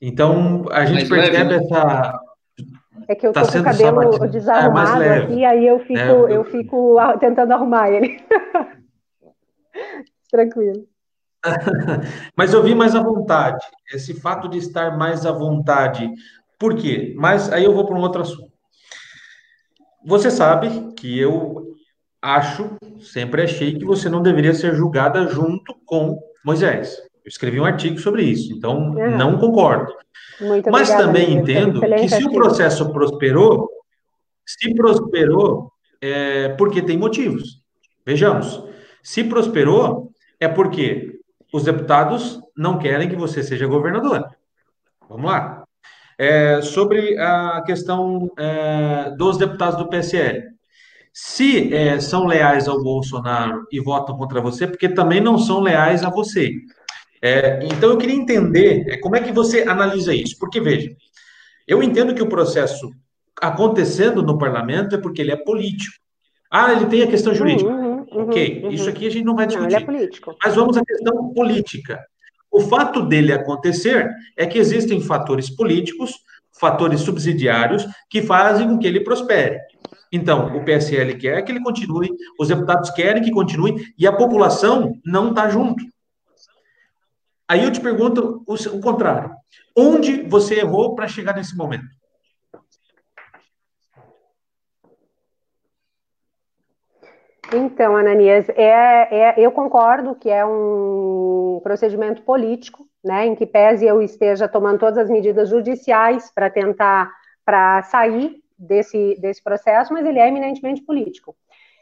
Então, a gente mais percebe leve, né? essa. É que eu tá tô com o cabelo desarrumado é, aqui, aí eu fico, né? eu fico tentando arrumar ele. Tranquilo. Mas eu vi mais à vontade. Esse fato de estar mais à vontade. Por quê? Mas aí eu vou para um outro assunto. Você sabe que eu acho, sempre achei que você não deveria ser julgada junto com Moisés. Eu escrevi um artigo sobre isso, então uhum. não concordo. Muito Mas também entendo que se o processo prosperou, se prosperou, é porque tem motivos. Vejamos, se prosperou, é porque os deputados não querem que você seja governador. Vamos lá. É, sobre a questão é, dos deputados do PSL se é, são leais ao Bolsonaro e votam contra você, porque também não são leais a você. É, então, eu queria entender é, como é que você analisa isso. Porque, veja, eu entendo que o processo acontecendo no parlamento é porque ele é político. Ah, ele tem a questão jurídica. Uhum, uhum, ok, uhum. isso aqui a gente não vai discutir. Não, ele é político. Mas vamos à questão política. O fato dele acontecer é que existem fatores políticos, fatores subsidiários, que fazem com que ele prospere. Então, o PSL quer que ele continue, os deputados querem que continue, e a população não está junto. Aí eu te pergunto o, o contrário. Onde você errou para chegar nesse momento? Então, Ananias, é, é, eu concordo que é um procedimento político, né, em que pese eu esteja tomando todas as medidas judiciais para tentar para sair desse, desse processo, mas ele é eminentemente político.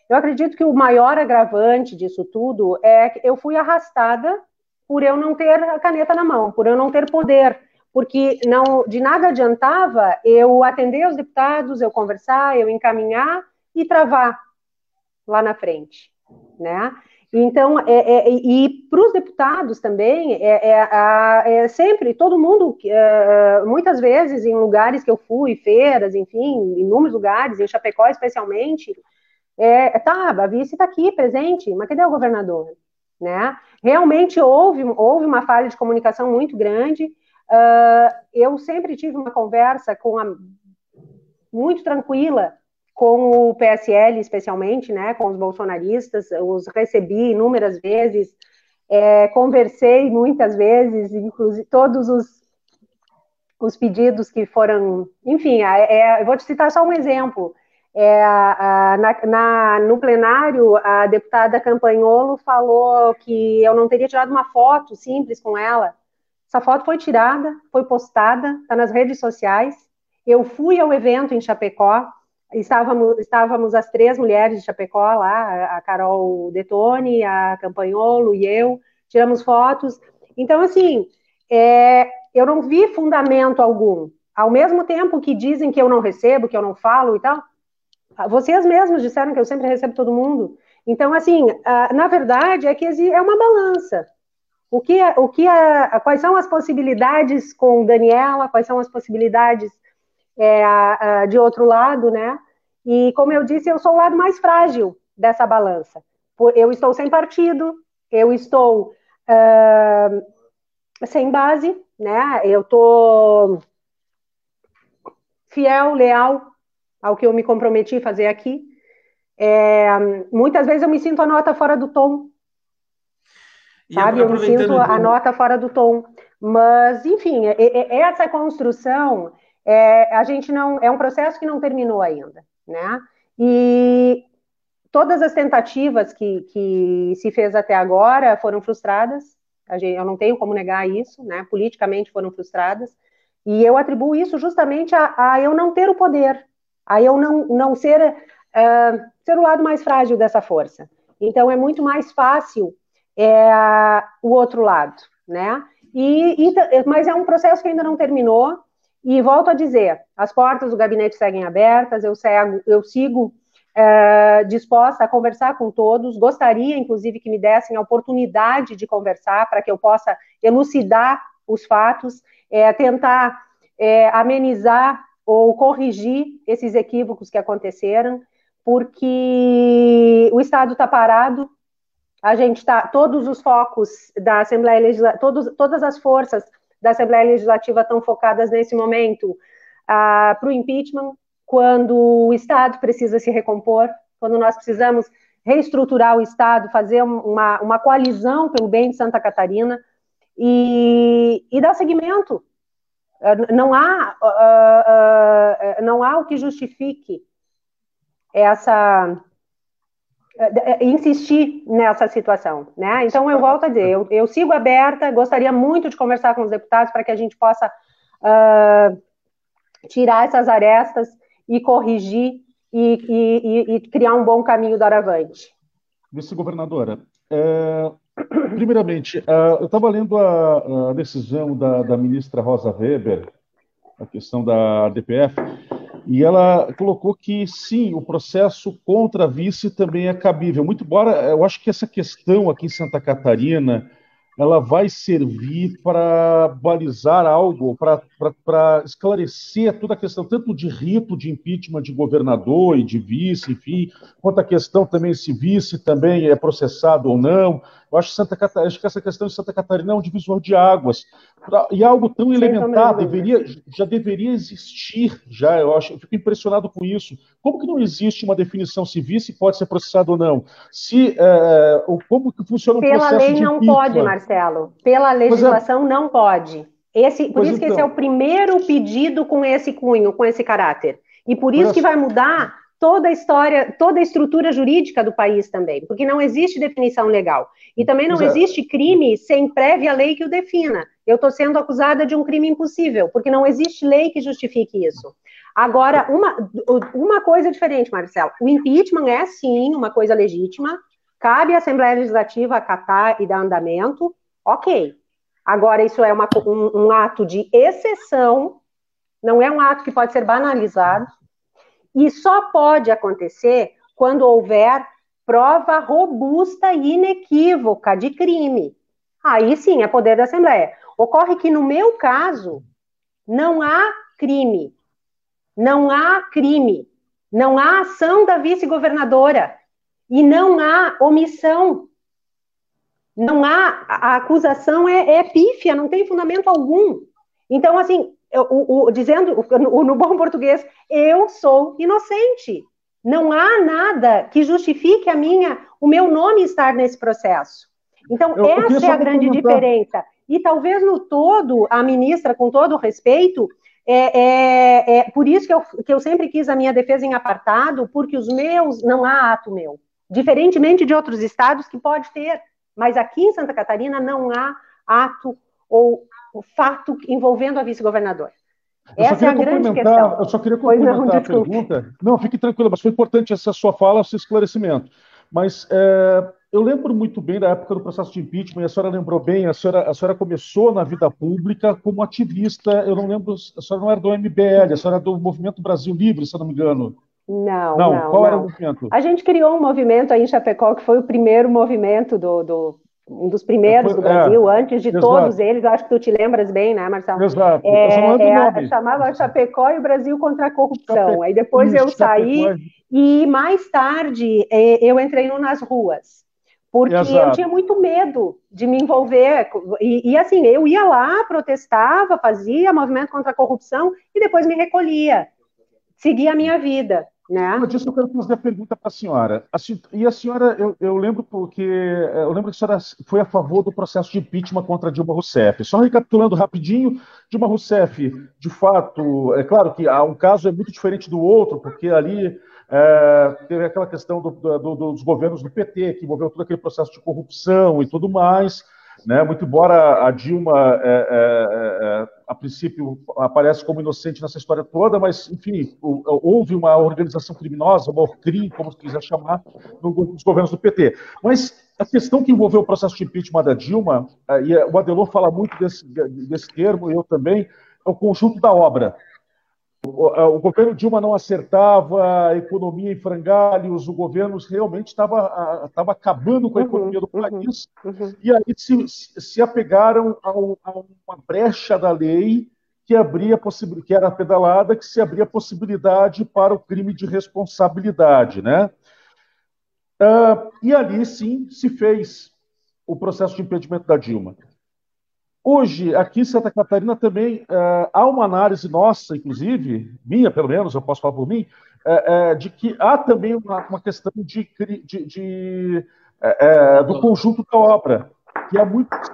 Eu acredito que o maior agravante disso tudo é que eu fui arrastada por eu não ter a caneta na mão, por eu não ter poder, porque não de nada adiantava eu atender os deputados, eu conversar, eu encaminhar e travar lá na frente, né? Então, é, é, e para os deputados também, é, é, é, sempre, todo mundo, é, muitas vezes em lugares que eu fui, feiras, enfim, inúmeros lugares, em Chapecó especialmente, é, tá, a vice está aqui, presente, mas cadê o governador? Né? Realmente houve, houve uma falha de comunicação muito grande, uh, eu sempre tive uma conversa com a, muito tranquila com o PSL, especialmente, né, com os bolsonaristas, os recebi inúmeras vezes, é, conversei muitas vezes, inclusive todos os, os pedidos que foram, enfim, é, eu vou te citar só um exemplo. É, a, na, na, no plenário, a deputada Campanholo falou que eu não teria tirado uma foto simples com ela. Essa foto foi tirada, foi postada, está nas redes sociais. Eu fui ao evento em Chapecó, estávamos, estávamos as três mulheres de Chapecó lá, a Carol Detone, a Campanholo e eu, tiramos fotos. Então, assim, é, eu não vi fundamento algum. Ao mesmo tempo que dizem que eu não recebo, que eu não falo e tal, vocês mesmos disseram que eu sempre recebo todo mundo. Então, assim, na verdade, é que é uma balança. O que, é, o que é, quais são as possibilidades com Daniela, quais são as possibilidades é, de outro lado, né? E como eu disse, eu sou o lado mais frágil dessa balança. Eu estou sem partido, eu estou uh, sem base, né? Eu estou fiel, leal ao que eu me comprometi a fazer aqui. É, muitas vezes eu me sinto a nota fora do tom, sabe? Eu me sinto a nota fora do tom. Mas, enfim, essa construção é, a gente não é um processo que não terminou ainda, né? E todas as tentativas que, que se fez até agora foram frustradas. Gente, eu não tenho como negar isso, né? Politicamente foram frustradas. E eu atribuo isso justamente a, a eu não ter o poder, a eu não, não ser, uh, ser o lado mais frágil dessa força. Então é muito mais fácil é, o outro lado, né? E, e, mas é um processo que ainda não terminou. E volto a dizer, as portas do gabinete seguem abertas, eu, cego, eu sigo é, disposta a conversar com todos, gostaria, inclusive, que me dessem a oportunidade de conversar para que eu possa elucidar os fatos, é, tentar é, amenizar ou corrigir esses equívocos que aconteceram, porque o Estado está parado, a gente está, todos os focos da Assembleia Legislativa, todas as forças da Assembleia Legislativa estão focadas nesse momento ah, para o impeachment, quando o Estado precisa se recompor, quando nós precisamos reestruturar o Estado, fazer uma, uma coalizão pelo bem de Santa Catarina e, e dar seguimento. Ah, não há, uh, uh, não há o que justifique essa insistir nessa situação, né? Então eu volto a dizer, eu, eu, sigo aberta, gostaria muito de conversar com os deputados para que a gente possa uh, tirar essas arestas e corrigir e, e, e, criar um bom caminho doravante. Vice-governadora, é, primeiramente, uh, eu estava lendo a, a decisão da, da ministra Rosa Weber, a questão da DPF, e ela colocou que sim, o processo contra a vice também é cabível. Muito embora eu acho que essa questão aqui em Santa Catarina ela vai servir para balizar algo, para esclarecer toda a questão, tanto de rito de impeachment de governador e de vice, enfim, quanto a questão também se vice também é processado ou não. Eu acho que, Santa Catarina, acho que essa questão de Santa Catarina é um divisor de águas. E algo tão Sim, elementar deveria, já deveria existir, já, eu acho, eu fico impressionado com isso. Como que não existe uma definição se vice pode ser processado ou não? Se, é, como que funciona o Pela processo lei não pode, Marcelo. Pela é. legislação é... não pode. Esse, por pois isso então... que esse é então. o primeiro pedido com esse cunho, com esse caráter. E por isso que vai mudar toda a história, toda a estrutura jurídica do país também, porque não existe definição legal. E também não Exato. existe crime sem prévia lei que o defina. Eu estou sendo acusada de um crime impossível, porque não existe lei que justifique isso. Agora, uma, uma coisa diferente, Marcelo. O impeachment é, sim, uma coisa legítima. Cabe à Assembleia Legislativa acatar e dar andamento. Ok. Agora, isso é uma, um, um ato de exceção, não é um ato que pode ser banalizado. E só pode acontecer quando houver prova robusta e inequívoca de crime. Aí sim é poder da Assembleia. Ocorre que, no meu caso, não há crime. Não há crime. Não há ação da vice-governadora. E não há omissão. Não há. A acusação é, é pífia, não tem fundamento algum. Então, assim, o, o, dizendo o, no bom português, eu sou inocente. Não há nada que justifique a minha, o meu nome estar nesse processo. Então, eu, essa é a grande diferença. E talvez no todo, a ministra, com todo o respeito, é, é, é, por isso que eu, que eu sempre quis a minha defesa em apartado, porque os meus, não há ato meu. Diferentemente de outros estados que pode ter, mas aqui em Santa Catarina não há ato ou fato envolvendo a vice-governadora. Essa é a grande questão. Eu só queria complementar não, a pergunta. Não, fique tranquila, mas foi importante essa sua fala, esse esclarecimento. Mas é, eu lembro muito bem da época do processo de impeachment, e a senhora lembrou bem, a senhora, a senhora começou na vida pública como ativista, eu não lembro, a senhora não era do MBL, a senhora era do Movimento Brasil Livre, se eu não me engano. Não, não. não qual não. era o movimento? A gente criou um movimento aí em Chapecó, que foi o primeiro movimento do, do um dos primeiros do Brasil, é, antes de exato. todos eles, eu acho que tu te lembras bem, né, Marcelo? Exato. É, é, chamava Chapecó e o Brasil contra a corrupção. Aí depois eu saí Chapecó. e mais tarde é, eu entrei no Nas Ruas porque Exato. eu tinha muito medo de me envolver. E, e, assim, eu ia lá, protestava, fazia movimento contra a corrupção e depois me recolhia, seguia a minha vida. Né? Eu quero fazer a pergunta para a senhora. E a senhora, eu, eu, lembro porque eu lembro que a senhora foi a favor do processo de impeachment contra Dilma Rousseff. Só recapitulando rapidinho, Dilma Rousseff, de fato, é claro que um caso é muito diferente do outro, porque ali é, teve aquela questão do, do, dos governos do PT, que envolveu todo aquele processo de corrupção e tudo mais. Né? Muito embora a Dilma, é, é, é a princípio, aparece como inocente nessa história toda, mas, enfim, houve uma organização criminosa, uma ORCRIM, como quiser chamar, nos governos do PT. Mas a questão que envolveu o processo de impeachment da Dilma, é, e o Adelor fala muito desse, desse termo, eu também, é o conjunto da obra. O, governo Dilma não acertava, a economia em frangalhos, o governo realmente estava acabando com a uhum, economia do uhum, país, uhum. e aí se, se apegaram a, a, uma brecha da lei que abria que era pedalada, que se abria possibilidade para o crime de responsabilidade, né? Uh, e ali sim se fez o processo de impedimento da Dilma. Hoje, aqui em Santa Catarina também uh, há uma análise nossa, inclusive, minha pelo menos, eu posso falar por mim, uh, uh, de que há também uma, uma questão de, de, de do conjunto da obra, que há muitas,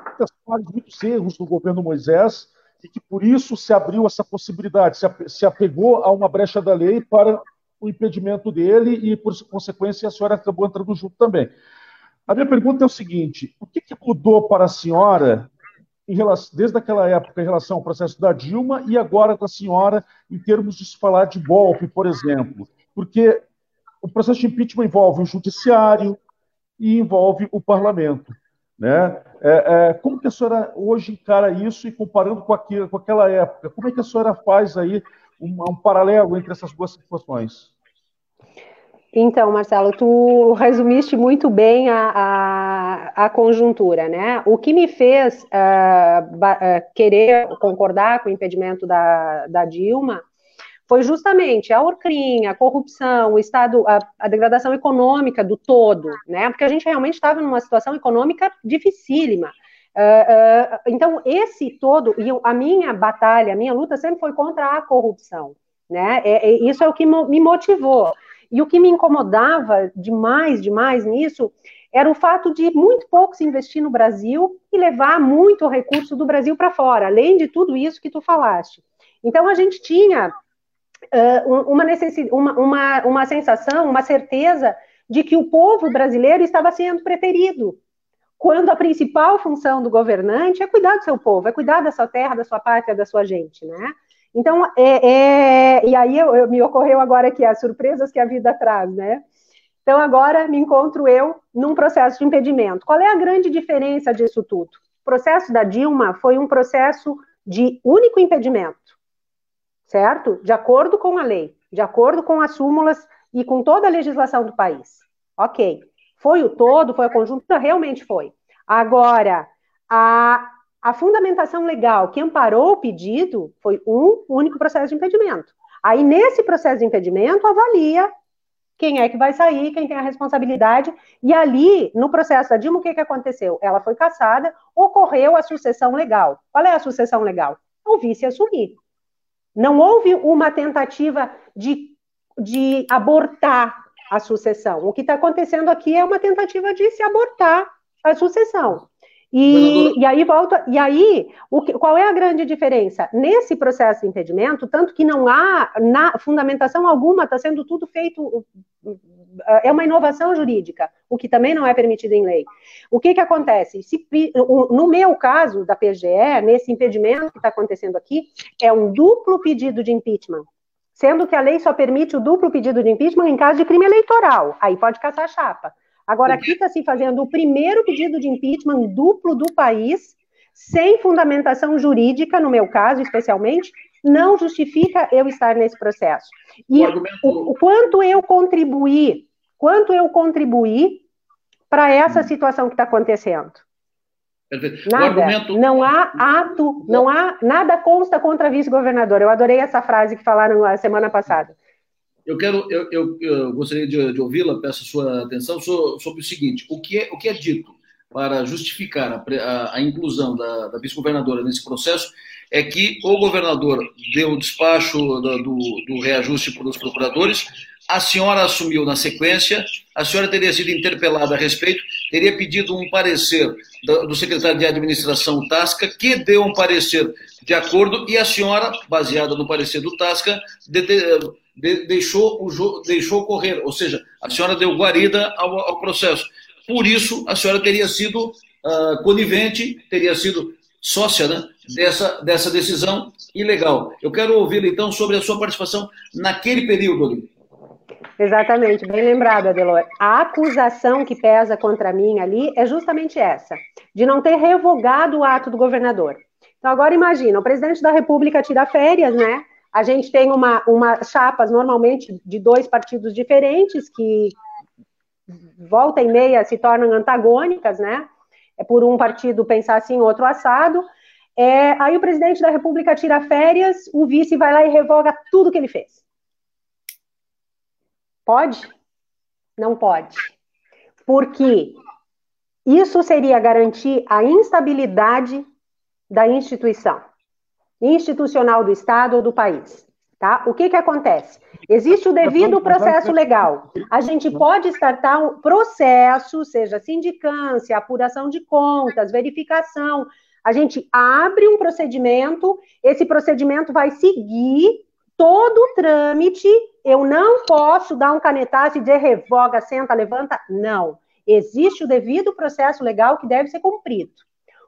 muitos erros no governo Moisés e que por isso se abriu essa possibilidade, se, se apegou a uma brecha da lei para o impedimento dele e, por consequência, a senhora acabou entrando junto também. A minha pergunta é o seguinte: o que, que mudou para a senhora relação, desde aquela época em relação ao processo da Dilma e agora da senhora em termos de se falar de golpe, por exemplo. Porque o processo de impeachment envolve o judiciário e envolve o parlamento. Né? É, é, como que a senhora hoje encara isso e comparando com, com aquela época, como é que a senhora faz aí um, um paralelo entre essas duas situações? Então, Marcelo, tu resumiste muito bem a, a, a conjuntura, né? O que me fez uh, querer concordar com o impedimento da, da Dilma foi justamente a Orcrim, a corrupção, o Estado, a, a, degradação econômica do todo, né? Porque a gente realmente estava numa situação econômica dificílima. Uh, então, esse todo, e a minha batalha, a minha luta sempre foi contra a corrupção, né? É, é, isso é o que me motivou. E o que me incomodava demais, demais nisso, era o fato de muito pouco se investir no Brasil e levar muito recurso do Brasil para fora, além de tudo isso que tu falaste. Então a gente tinha uh, uma, uma, uma, uma sensação, uma certeza de que o povo brasileiro estava sendo preterido, quando a principal função do governante é cuidar do seu povo, é cuidar da sua terra, da sua pátria, da sua gente, né? Então, é, é e aí eu, eu, me ocorreu agora que as surpresas que a vida traz, né? Então, agora me encontro eu num processo de impedimento. Qual é a grande diferença disso tudo? O processo da Dilma foi um processo de único impedimento, certo? De acordo com a lei, de acordo com as súmulas e com toda a legislação do país. Ok. Foi o todo, foi a conjuntura? Realmente foi. Agora, a, a fundamentação legal que amparou o pedido foi um único processo de impedimento. Aí, nesse processo de impedimento, avalia quem é que vai sair, quem tem a responsabilidade. E ali, no processo da Dilma, o que, que aconteceu? Ela foi caçada, ocorreu a sucessão legal. Qual é a sucessão legal? O vice assumir. Não houve uma tentativa de, de abortar a sucessão. O que está acontecendo aqui é uma tentativa de se abortar a sucessão. E, e aí volta, e aí, o que, qual é a grande diferença? Nesse processo de impedimento, tanto que não há na fundamentação alguma, está sendo tudo feito, é uma inovação jurídica, o que também não é permitido em lei. O que que acontece? Se, no meu caso, da PGE, nesse impedimento que está acontecendo aqui, é um duplo pedido de impeachment sendo que a lei só permite o duplo pedido de impeachment em caso de crime eleitoral. Aí pode caçar a chapa. Agora, aqui está se fazendo o primeiro pedido de impeachment duplo do país, sem fundamentação jurídica, no meu caso, especialmente, não justifica eu estar nesse processo. E o, argumento... o, o quanto eu contribuí, quanto eu contribuí para essa situação que está acontecendo. Nada. Argumento... Não há ato, não há nada consta contra vice-governador. Eu adorei essa frase que falaram a semana passada. Eu quero, eu, eu, eu gostaria de, de ouvi-la, peço sua atenção sobre o seguinte: o que é, o que é dito para justificar a, a, a inclusão da, da vice-governadora nesse processo é que o governador deu o despacho do, do, do reajuste para os procuradores, a senhora assumiu na sequência, a senhora teria sido interpelada a respeito, teria pedido um parecer do secretário de administração Tasca, que deu um parecer de acordo, e a senhora, baseada no parecer do Tasca, de, de, deixou, o, deixou correr, ou seja, a senhora deu guarida ao, ao processo. Por isso, a senhora teria sido uh, conivente, teria sido sócia né, dessa, dessa decisão ilegal. Eu quero ouvir então, sobre a sua participação naquele período ali. Exatamente, bem lembrado, Adelor. A acusação que pesa contra mim ali é justamente essa, de não ter revogado o ato do governador. Então, agora imagina, o presidente da República tira férias, né? A gente tem uma, uma chapas normalmente de dois partidos diferentes que volta e meia se tornam antagônicas, né? É por um partido pensar assim, outro assado. É, aí o presidente da República tira férias, o vice vai lá e revoga tudo que ele fez. Pode? Não pode. Porque isso seria garantir a instabilidade da instituição, institucional do Estado ou do país. Tá? O que, que acontece? Existe o devido processo legal. A gente pode startar um processo, seja sindicância, apuração de contas, verificação. A gente abre um procedimento, esse procedimento vai seguir todo o trâmite, eu não posso dar um canetaço e dizer revoga, senta, levanta. Não. Existe o devido processo legal que deve ser cumprido.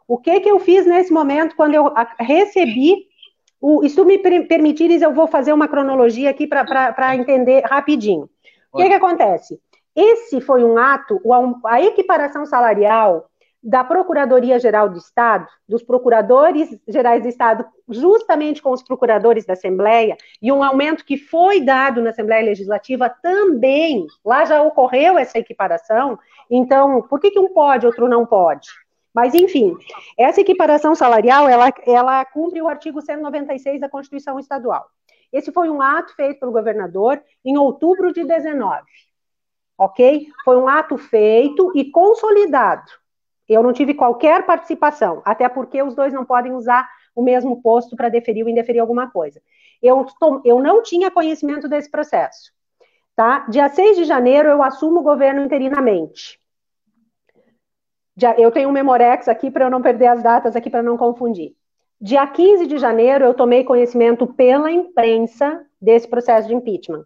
O que, que eu fiz nesse momento, quando eu recebi o, se tu me permitires, eu vou fazer uma cronologia aqui para entender rapidinho. O que, que acontece? Esse foi um ato, a equiparação salarial da Procuradoria-Geral do Estado, dos procuradores gerais do Estado, justamente com os procuradores da Assembleia, e um aumento que foi dado na Assembleia Legislativa também, lá já ocorreu essa equiparação, então, por que, que um pode, outro não pode? Mas, enfim, essa equiparação salarial, ela, ela cumpre o artigo 196 da Constituição Estadual. Esse foi um ato feito pelo governador em outubro de 19, ok? Foi um ato feito e consolidado eu não tive qualquer participação, até porque os dois não podem usar o mesmo posto para deferir ou indeferir alguma coisa. Eu, eu não tinha conhecimento desse processo. Tá? Dia 6 de janeiro eu assumo o governo interinamente. Eu tenho um Memorex aqui para eu não perder as datas aqui para não confundir. Dia 15 de janeiro, eu tomei conhecimento pela imprensa desse processo de impeachment.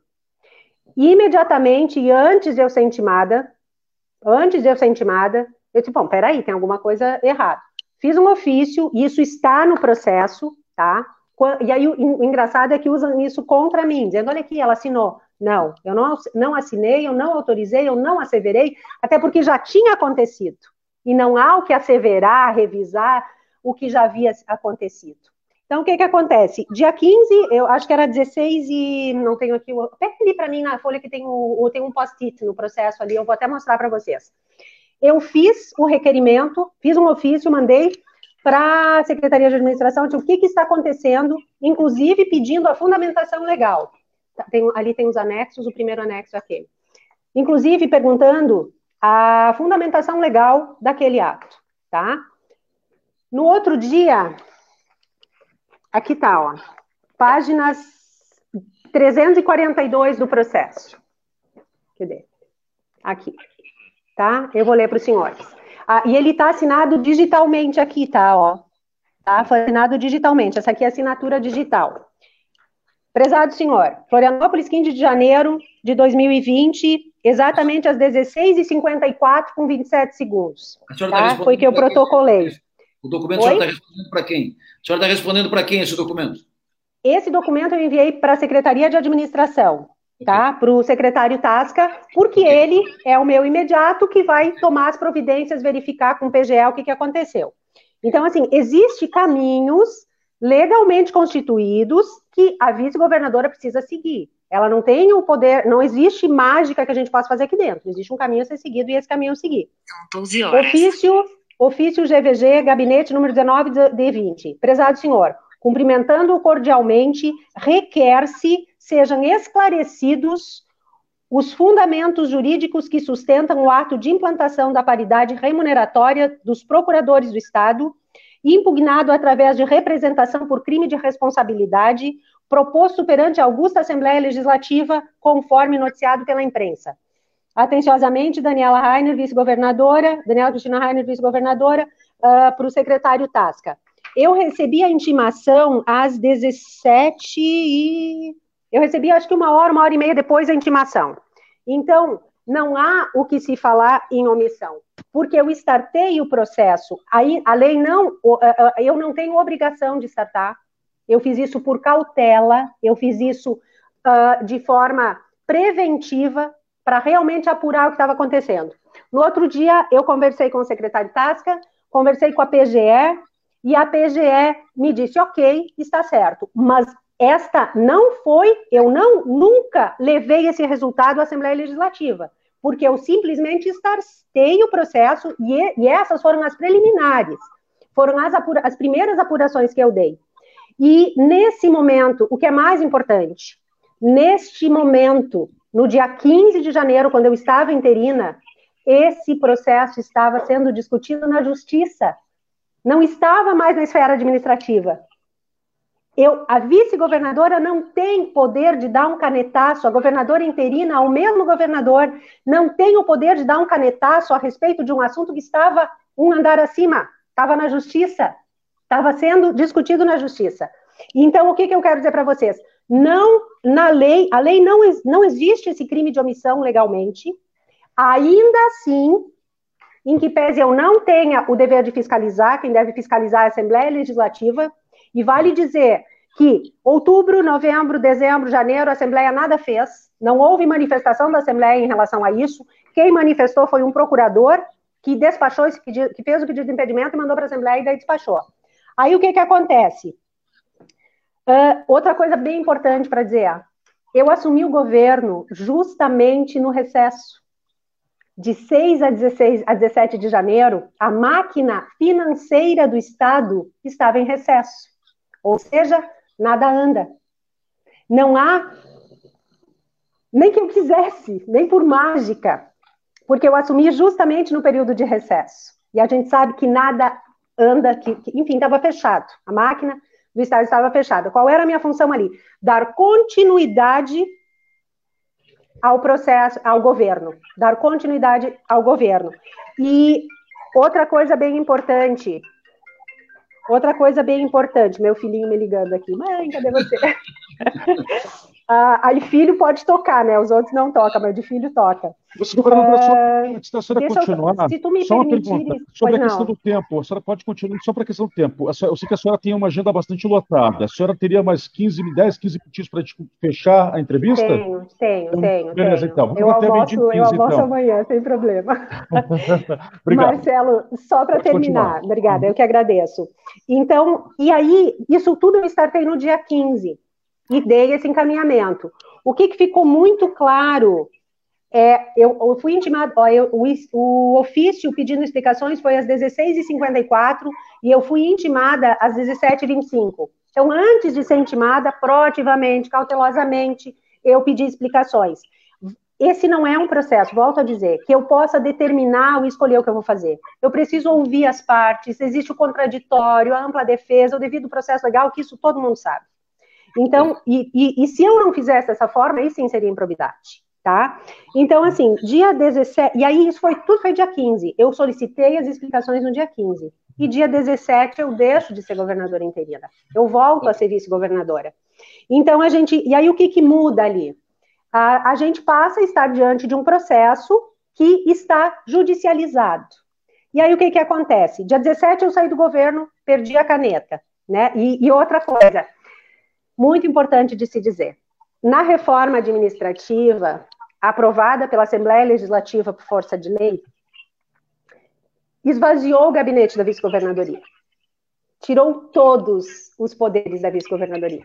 Imediatamente, e antes de eu ser intimada, antes de eu ser intimada, eu disse, bom, peraí, tem alguma coisa errada. Fiz um ofício, isso está no processo, tá? E aí o, engraçado é que usam isso contra mim, dizendo, olha aqui, ela assinou. Não, eu não, não assinei, eu não autorizei, eu não asseverei, até porque já tinha acontecido. E não há o que asseverar, revisar o que já havia acontecido. Então, o que que acontece? Dia 15, eu acho que era 16 e não tenho aqui, até ali para mim na folha que tem, o, tem um post-it no processo ali, eu vou até mostrar para vocês. Eu fiz o requerimento, fiz um ofício, mandei para a Secretaria de Administração de o que, que está acontecendo, inclusive pedindo a fundamentação legal. Tá, tem, ali tem os anexos, o primeiro anexo é aquele. Inclusive perguntando a fundamentação legal daquele ato, tá? No outro dia, aqui tá, ó, páginas 342 do processo. Cadê? Aqui, tá? Eu vou ler para os senhores. Ah, e ele está assinado digitalmente aqui, tá? Ó. Tá? Assinado digitalmente. Essa aqui é assinatura digital. Prezado senhor, Florianópolis, 15 de janeiro de 2020, exatamente às 16h54, com 27 segundos. Tá? Tá Foi que eu protocolei. O documento está respondendo para quem? A senhora está respondendo para quem esse documento? Esse documento eu enviei para a Secretaria de Administração tá? Para o secretário Tasca, porque ele é o meu imediato que vai tomar as providências, verificar com o PGE o que, que aconteceu. Então, assim, existe caminhos legalmente constituídos que a vice-governadora precisa seguir. Ela não tem o poder, não existe mágica que a gente possa fazer aqui dentro. Existe um caminho a ser seguido e esse caminho a seguir. São 12 horas. Ofício, ofício GVG, gabinete número 19 de 20. Prezado senhor, cumprimentando-o cordialmente, requer-se sejam esclarecidos os fundamentos jurídicos que sustentam o ato de implantação da paridade remuneratória dos procuradores do Estado, impugnado através de representação por crime de responsabilidade, proposto perante a Augusta Assembleia Legislativa, conforme noticiado pela imprensa. Atenciosamente, Daniela Rainer, vice-governadora, Daniela Cristina Rainer, vice-governadora, uh, para o secretário Tasca. Eu recebi a intimação às 17 e eu recebi, acho que uma hora, uma hora e meia depois, a intimação. Então, não há o que se falar em omissão, porque eu startei o processo. Aí, a lei não, eu não tenho obrigação de startar. Eu fiz isso por cautela, eu fiz isso uh, de forma preventiva para realmente apurar o que estava acontecendo. No outro dia, eu conversei com o secretário Tasca, conversei com a PGE, e a PGE me disse, ok, está certo, mas esta não foi, eu não nunca levei esse resultado à Assembleia Legislativa, porque eu simplesmente estartei o processo e, e essas foram as preliminares, foram as, as primeiras apurações que eu dei. E nesse momento, o que é mais importante, neste momento, no dia 15 de janeiro, quando eu estava interina, esse processo estava sendo discutido na justiça, não estava mais na esfera administrativa, eu, a vice-governadora não tem poder de dar um canetaço, a governadora interina, o mesmo governador, não tem o poder de dar um canetaço a respeito de um assunto que estava um andar acima, estava na justiça, estava sendo discutido na justiça. Então, o que, que eu quero dizer para vocês? Não, na lei, a lei não, não existe esse crime de omissão legalmente, ainda assim, em que pese eu não tenha o dever de fiscalizar, quem deve fiscalizar é a Assembleia Legislativa, e vale dizer que outubro, novembro, dezembro, janeiro, a Assembleia nada fez, não houve manifestação da Assembleia em relação a isso. Quem manifestou foi um procurador que despachou esse pedido, que fez o pedido de impedimento e mandou para a Assembleia e daí despachou. Aí o que, que acontece? Uh, outra coisa bem importante para dizer: eu assumi o governo justamente no recesso. De 6 a 16 a 17 de janeiro, a máquina financeira do Estado estava em recesso. Ou seja, nada anda. Não há, nem que eu quisesse, nem por mágica, porque eu assumi justamente no período de recesso. E a gente sabe que nada anda, que, enfim, estava fechado. A máquina do Estado estava fechada. Qual era a minha função ali? Dar continuidade ao processo, ao governo, dar continuidade ao governo. E outra coisa bem importante, outra coisa bem importante, meu filhinho me ligando aqui, mãe, cadê você? ah, aí filho pode tocar, né? Os outros não tocam, mas de filho toca. Você, governadora, só, antes da senhora continuar, se tu me só uma pergunta sobre a questão não. do tempo. A senhora pode continuar só para a questão do tempo. Eu sei que a senhora tem uma agenda bastante lotada. A senhora teria mais 15, 10, 15 minutinhos para fechar a entrevista? Tenho, tenho, então, tenho. Beleza, tenho. então. Vamos eu até almoço, 15, eu almoço então. amanhã, sem problema. Marcelo, só para terminar, continuar. obrigada, uhum. eu que agradeço. Então, e aí, isso tudo eu startei no dia 15 e dei esse encaminhamento. O que, que ficou muito claro é, eu, eu, fui intimada, ó, eu, o, o, ofício pedindo explicações foi às 16h54 e eu fui intimada às 17h25. Então, antes de ser intimada, proativamente, cautelosamente, eu pedi explicações. Esse não é um processo, volto a dizer, que eu possa determinar ou escolher o que eu vou fazer. Eu preciso ouvir as partes, existe o contraditório, a ampla defesa, o devido processo legal, que isso todo mundo sabe. Então, e, e, e se eu não fizesse dessa forma, aí sim seria improbidade tá? Então, assim, dia 17, e aí isso foi, tudo foi dia 15, eu solicitei as explicações no dia 15, e dia 17 eu deixo de ser governadora interina, eu volto a ser vice-governadora. Então, a gente, e aí o que que muda ali? A, a gente passa a estar diante de um processo que está judicializado. E aí o que que acontece? Dia 17 eu saí do governo, perdi a caneta, né? E, e outra coisa, muito importante de se dizer, na reforma administrativa, aprovada pela Assembleia Legislativa por força de lei, esvaziou o gabinete da vice-governadoria. Tirou todos os poderes da vice-governadoria.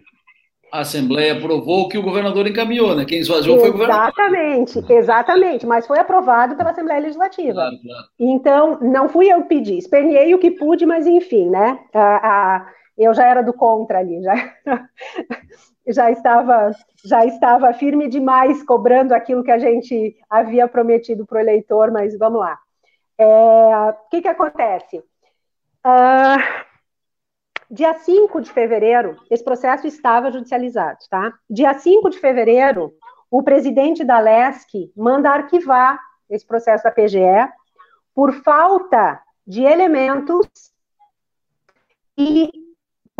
A Assembleia aprovou o que o governador encaminhou, né? Quem esvaziou foi o governador. Exatamente, exatamente, mas foi aprovado pela Assembleia Legislativa. Claro, claro. Então, não fui eu que pedi, esperneei o que pude, mas enfim, né? A, a, eu já era do contra ali, já, já estava já estava firme demais cobrando aquilo que a gente havia prometido para o eleitor, mas vamos lá. É, o que, que acontece? Uh, dia 5 de fevereiro, esse processo estava judicializado, tá? Dia 5 de fevereiro, o presidente da LESC manda arquivar esse processo da PGE por falta de elementos e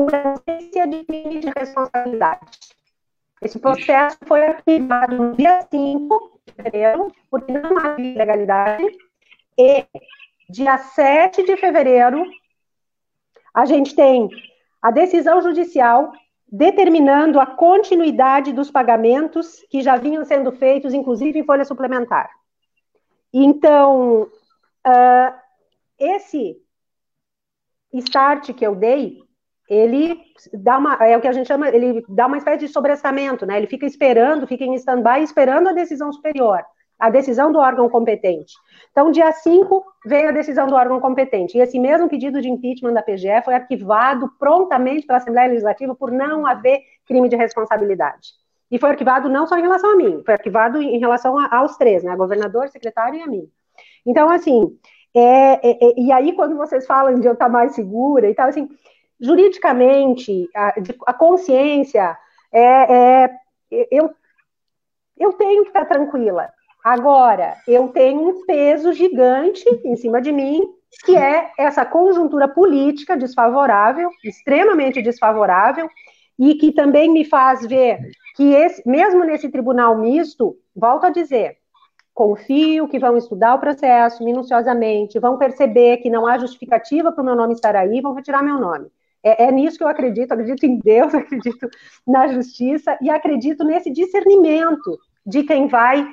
por ausência de de responsabilidade. Esse processo foi arquivado no dia 5 de fevereiro, porque não havia ilegalidade, e dia 7 de fevereiro, a gente tem a decisão judicial determinando a continuidade dos pagamentos que já vinham sendo feitos, inclusive em folha suplementar. Então, uh, esse start que eu dei ele dá uma, é o que a gente chama, ele dá uma espécie de sobressamento, né? Ele fica esperando, fica em stand-by, esperando a decisão superior, a decisão do órgão competente. Então, dia 5 veio a decisão do órgão competente, e esse mesmo pedido de impeachment da PGE foi arquivado prontamente pela Assembleia Legislativa por não haver crime de responsabilidade. E foi arquivado não só em relação a mim, foi arquivado em relação a, aos três, né? Governador, secretário e a mim. Então, assim, é, é, é, e aí quando vocês falam de eu estar mais segura e tal, assim, juridicamente, a, a consciência, é, é, eu, eu tenho que estar tranquila. Agora, eu tenho um peso gigante em cima de mim, que é essa conjuntura política desfavorável, extremamente desfavorável, e que também me faz ver que, esse, mesmo nesse tribunal misto, volto a dizer, confio que vão estudar o processo minuciosamente, vão perceber que não há justificativa para o meu nome estar aí, vão retirar meu nome. É, é, nisso que eu acredito, acredito em Deus, acredito na justiça e acredito nesse discernimento de quem vai uh,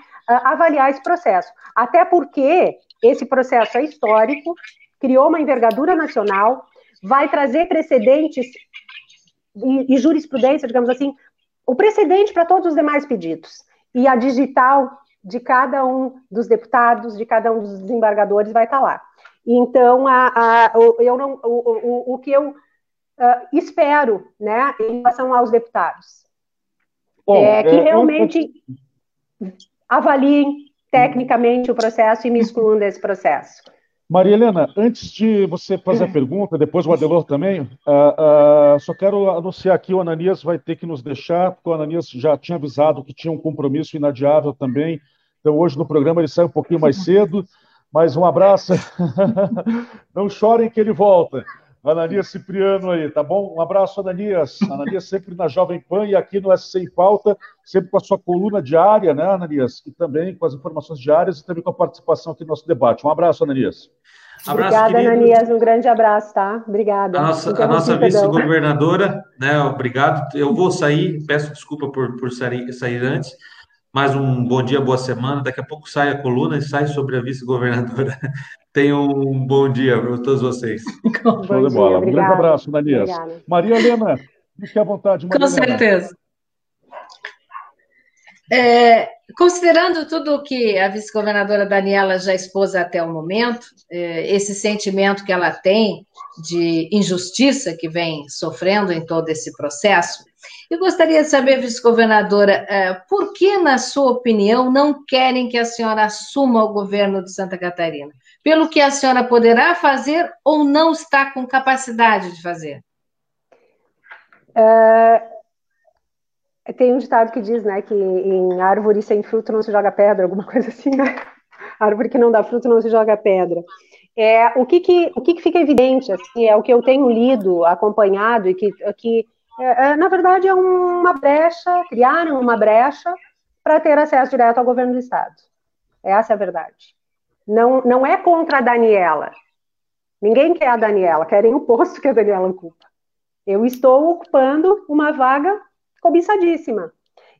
avaliar esse processo. Até porque esse processo é histórico, criou uma envergadura nacional, vai trazer precedentes e, e jurisprudência, digamos assim, o precedente para todos os demais pedidos. E a digital de cada um dos deputados, de cada um dos desembargadores vai estar lá. Então, a, a, eu não, o, o, o que eu uh, espero, né, em relação aos deputados. Bom, é, que é, realmente eu... avaliem tecnicamente o processo e me excluam desse processo. Maria Helena, antes de você fazer a pergunta, depois o Adelor também, uh, uh, só quero anunciar aqui, o Ananias vai ter que nos deixar, porque o Ananias já tinha avisado que tinha um compromisso inadiável também, então hoje no programa ele sai um pouquinho mais cedo, mas um abraço, não chorem que ele volta. Ananias Cipriano aí, tá bom? Um abraço, Ananias. Ananias sempre na Jovem Pan e aqui no SC em Pauta, sempre com a sua coluna diária, né, Ananias? E também com as informações diárias e também com a participação aqui no nosso debate. Um abraço, Ananias. Abraço, Obrigada, querido. Ananias. Um grande abraço, tá? Obrigada. A nossa, a nossa vice-governadora, né? Obrigado. Eu vou sair, peço desculpa por, por sair, sair antes. Mais um bom dia, boa semana. Daqui a pouco sai a coluna e sai sobre a vice-governadora. Tenham um bom dia para todos vocês. Show de bola. Um grande abraço, Ananias. Maria Helena, fique à vontade. Maria Com Helena. certeza. É, considerando tudo o que a vice-governadora Daniela já expôs até o momento, é, esse sentimento que ela tem de injustiça que vem sofrendo em todo esse processo, eu gostaria de saber, vice-governadora, é, por que, na sua opinião, não querem que a senhora assuma o governo de Santa Catarina? Pelo que a senhora poderá fazer ou não está com capacidade de fazer? Uh tem um ditado que diz, né, que em árvore sem fruto não se joga pedra, alguma coisa assim, né? Árvore que não dá fruto não se joga pedra. É, o que que, o que, que fica evidente, assim, é o que eu tenho lido, acompanhado, e que, que é, é na verdade, é uma brecha, criaram uma brecha para ter acesso direto ao governo do Estado. Essa é a verdade. Não, não é contra a Daniela. Ninguém quer a Daniela, querem o posto que a Daniela ocupa. Eu estou ocupando uma vaga cobiçadíssima.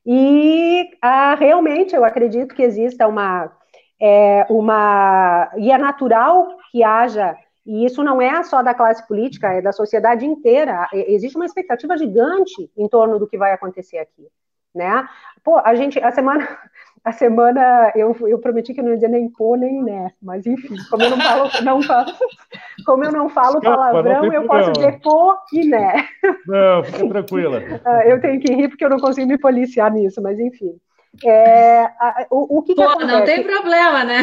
E ah, realmente eu acredito que exista uma, é, uma. E é natural que haja, e isso não é só da classe política, é da sociedade inteira. Existe uma expectativa gigante em torno do que vai acontecer aqui. Né? Pô, a gente, a semana, a semana eu, eu prometi que eu não ia dizer nem pô nem né, mas enfim, como eu não falo, não falo como eu não falo Escapa, palavrão, não eu posso dizer pô e né. Não, fica tranquila. Ah, eu tenho que rir porque eu não consigo me policiar nisso, mas enfim. É, a, o, o que, Pô, que não tem problema, né?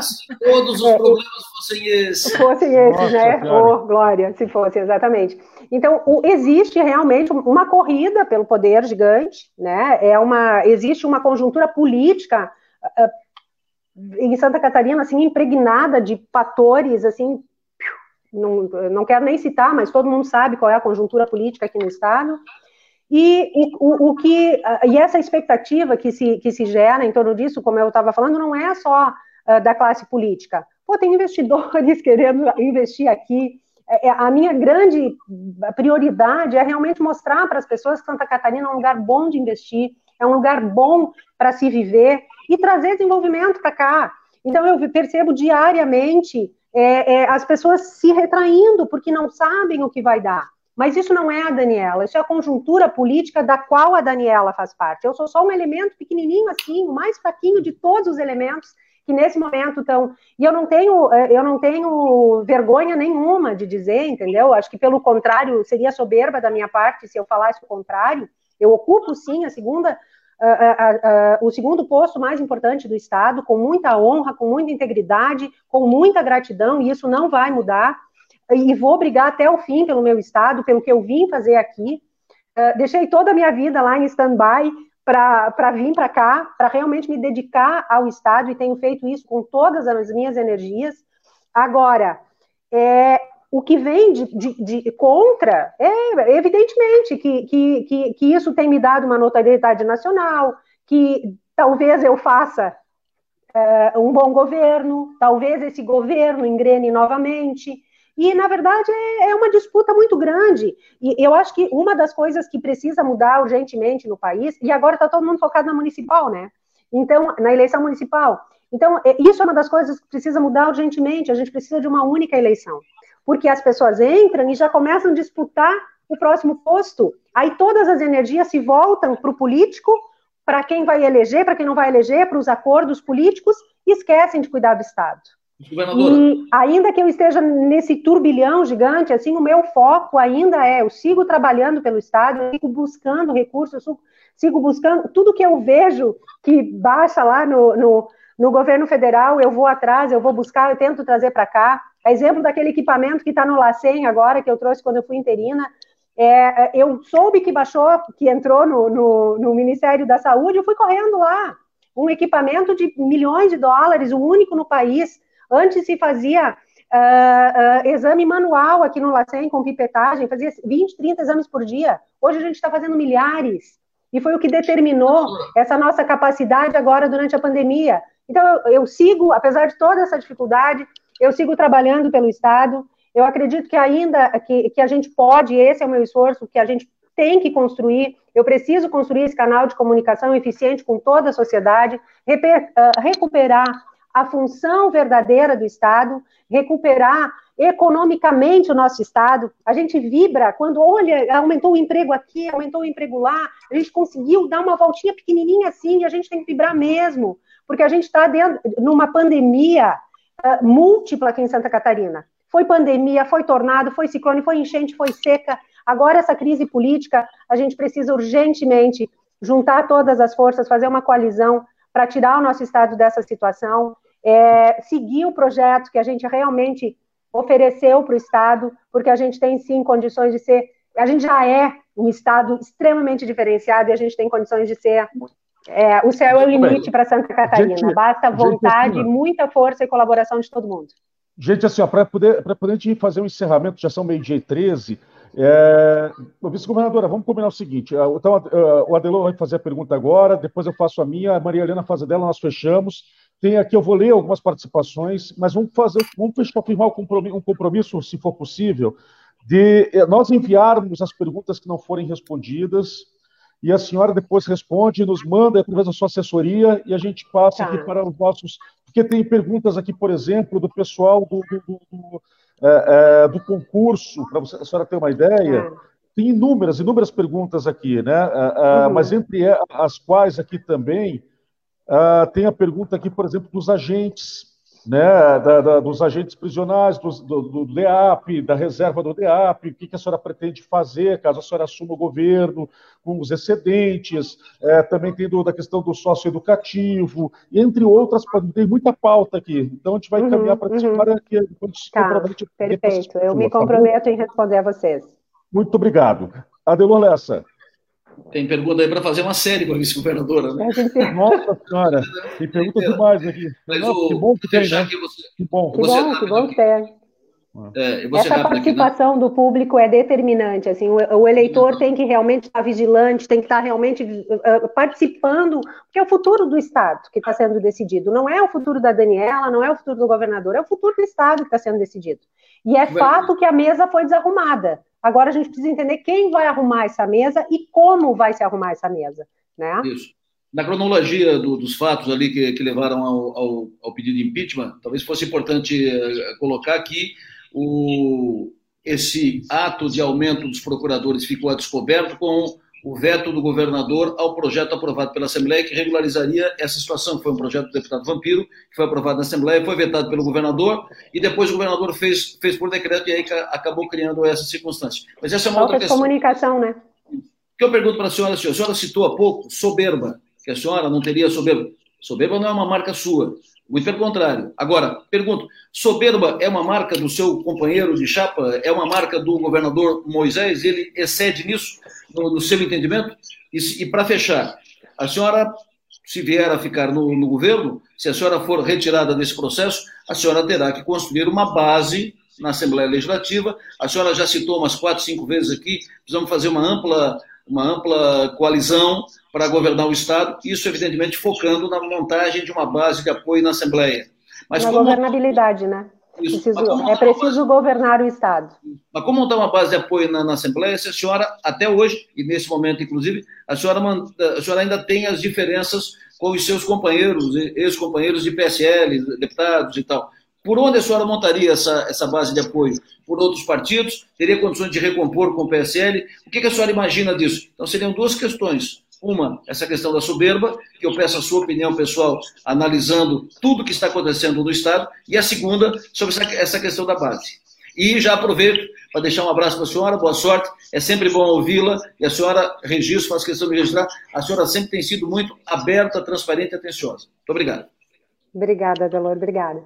se todos os é, problemas fossem esses. Fossem esses, Nossa, né? Ô, oh, Glória, se fosse, exatamente. Então, o, existe realmente uma corrida pelo poder gigante, né? É uma, existe uma conjuntura política uh, em Santa Catarina, assim, impregnada de fatores, assim, não, não quero nem citar, mas todo mundo sabe qual é a conjuntura política aqui no Estado, e o, o, que e essa expectativa que se, que se gera em torno disso, como eu estava falando, não é só uh, da classe política. Pô, tem investidores querendo investir aqui. É, é, a minha grande prioridade é realmente mostrar para as pessoas que Santa Catarina é um lugar bom de investir, é um lugar bom para se viver e trazer desenvolvimento para cá. Então, eu percebo diariamente é, é, as pessoas se retraindo porque não sabem o que vai dar. Mas isso não é a Daniela, isso é a conjuntura política da qual a Daniela faz parte. Eu sou só um elemento pequenininho assim, o mais fraquinho de todos os elementos que nesse momento estão. E eu não tenho, eh, eu não tenho vergonha nenhuma de dizer, entendeu? Acho que pelo contrário seria soberba da minha parte se eu falasse o contrário. Eu ocupo sim a segunda, o segundo posto mais importante do Estado, com muita honra, com muita integridade, com muita gratidão, e isso não vai mudar e vou brigar até o fim pelo meu estado, pelo que eu vim fazer aqui. Uh, deixei toda a minha vida lá em stand-by para vir para cá, para realmente me dedicar ao estado, e tenho feito isso com todas as minhas energias. Agora, é, o que vem de, de, de, contra é evidentemente que, que, que, que, isso tem me dado uma notoriedade nacional, que talvez eu faça uh, um bom governo, talvez esse governo engrene novamente, e, na verdade, é, é uma disputa muito grande. E eu acho que uma das coisas que precisa mudar urgentemente no país, e agora está todo mundo focado na municipal, né? Então, na eleição municipal. Então, é, isso é uma das coisas que precisa mudar urgentemente. A gente precisa de uma única eleição. Porque as pessoas entram e já começam a disputar o próximo posto. Aí todas as energias se voltam para o político, para quem vai eleger, para quem não vai eleger, para os acordos políticos, e esquecem de cuidar do Estado. E ainda que eu esteja nesse turbilhão gigante, assim, o meu foco ainda é, eu sigo trabalhando pelo Estado, eu sigo buscando recursos, eu sigo buscando tudo que eu vejo que baixa lá no, no, no governo federal, eu vou atrás, eu vou buscar, eu tento trazer para cá. exemplo daquele equipamento que está no LACEN agora, que eu trouxe quando eu fui interina, é, eu soube que baixou, que entrou no, no, no Ministério da Saúde, eu fui correndo lá. Um equipamento de milhões de dólares, o único no país, Antes se fazia uh, uh, exame manual aqui no LACEN com pipetagem, fazia 20, 30 exames por dia. Hoje a gente está fazendo milhares. E foi o que determinou essa nossa capacidade agora durante a pandemia. Então, eu, eu sigo, apesar de toda essa dificuldade, eu sigo trabalhando pelo Estado. Eu acredito que ainda que, que a gente pode, esse é o meu esforço, que a gente tem que construir, eu preciso construir esse canal de comunicação eficiente com toda a sociedade, recuperar a função verdadeira do Estado, recuperar economicamente o nosso Estado. A gente vibra quando, olha, aumentou o emprego aqui, aumentou o emprego lá, a gente conseguiu dar uma voltinha pequenininha assim, e a gente tem que vibrar mesmo, porque a gente está numa pandemia uh, múltipla aqui em Santa Catarina. Foi pandemia, foi tornado, foi ciclone, foi enchente, foi seca. Agora, essa crise política, a gente precisa urgentemente juntar todas as forças, fazer uma coalizão para tirar o nosso Estado dessa situação, é, seguir o projeto que a gente realmente ofereceu para o Estado, porque a gente tem sim condições de ser, a gente já é um Estado extremamente diferenciado e a gente tem condições de ser. É, o céu é o limite para Santa Catarina. Gente, Basta vontade, gente, assim, muita força e colaboração de todo mundo. Gente, assim, para poder, poder a gente fazer um encerramento, já são meio-dia e 13, é, Vice-governadora, vamos combinar o seguinte: então, o Adelon vai fazer a pergunta agora, depois eu faço a minha, a Maria Helena faz a dela, nós fechamos. Tem aqui, eu vou ler algumas participações, mas vamos fazer, vamos firmar um compromisso, se for possível, de eh, nós enviarmos as perguntas que não forem respondidas, e a senhora depois responde, nos manda através da sua assessoria, e a gente passa tá. aqui para os nossos. Porque tem perguntas aqui, por exemplo, do pessoal do, do, do, é, é, do concurso, para a senhora ter uma ideia. Tá. Tem inúmeras, inúmeras perguntas aqui, né? É, uhum. Mas entre as quais aqui também Uh, tem a pergunta aqui, por exemplo, dos agentes, né, da, da, dos agentes prisionais, do, do, do, DEAP, da reserva do DEAP, o que, que, a senhora pretende fazer caso a senhora assuma o governo com os excedentes, é, também tem do, da questão do sócio educativo, entre outras, tem muita pauta aqui. Então a gente vai encaminhar uhum, para uhum. para que tá, Perfeito, eu me tá comprometo tá em responder a vocês. Muito obrigado. Adelor Lessa. Tem pergunta aí para fazer uma série com a vice-governadora, né? Nossa senhora, tem pergunta demais aqui. Mas Nossa, o, que bom que tem, né? Que, você, que bom. Que bom, que bom que tem. É, Essa participação aqui, né? do público é determinante. Assim, o, o eleitor tem que realmente estar vigilante, tem que estar realmente uh, participando, porque é o futuro do Estado que está sendo decidido. Não é o futuro da Daniela, não é o futuro do governador, é o futuro do Estado que está sendo decidido. E é fato que a mesa foi desarrumada. Agora a gente precisa entender quem vai arrumar essa mesa e como vai se arrumar essa mesa. Né? Isso. Na cronologia do, dos fatos ali que, que levaram ao, ao, ao, pedido de impeachment, talvez fosse importante uh, colocar que o, esse ato de aumento dos procuradores ficou a descoberto com o veto do governador ao projeto aprovado pela Assembleia que regularizaria essa situação. Foi um projeto do deputado Vampiro, que foi aprovado na Assembleia, foi vetado pelo governador, e depois o governador fez, fez por decreto e aí acabou criando essa circunstância. Mas essa é uma Falta outra questão. comunicação, né? O que eu pergunto para a senhora, a senhora citou há pouco soberba, que a senhora não teria soberba. Soberba não é uma marca sua, muito pelo contrário. Agora, pergunto: soberba é uma marca do seu companheiro de chapa? É uma marca do governador Moisés? Ele excede nisso? no, no seu entendimento? E, e para fechar, a senhora, se vier a ficar no, no governo, se a senhora for retirada desse processo, a senhora terá que construir uma base na Assembleia Legislativa. A senhora já citou umas quatro, cinco vezes aqui, precisamos fazer uma ampla, uma ampla coalizão para governar o Estado, isso, evidentemente, focando na montagem de uma base de apoio na Assembleia. Mas na como... governabilidade, né? Preciso, é preciso governar o Estado. Mas como montar uma base de apoio na, na, Assembleia, se a senhora, até hoje, e nesse momento, inclusive, a senhora, a senhora ainda tem as diferenças com os seus companheiros, ex-companheiros de PSL, deputados e tal. Por onde a senhora montaria essa, essa base de apoio? Por outros partidos? Teria condições de recompor com o PSL? O que, que a senhora imagina disso? Então, seriam duas questões. Uma, essa questão da soberba, que eu peço a sua opinião pessoal, analisando tudo que está acontecendo no Estado, e a segunda, sobre essa questão da base. E já aproveito para deixar um abraço para a senhora, boa sorte, é sempre bom ouvi-la, e a senhora, registro, faz questão de registrar, a senhora sempre tem sido muito aberta, transparente e atenciosa. Muito obrigado. Obrigada, Delor, obrigada.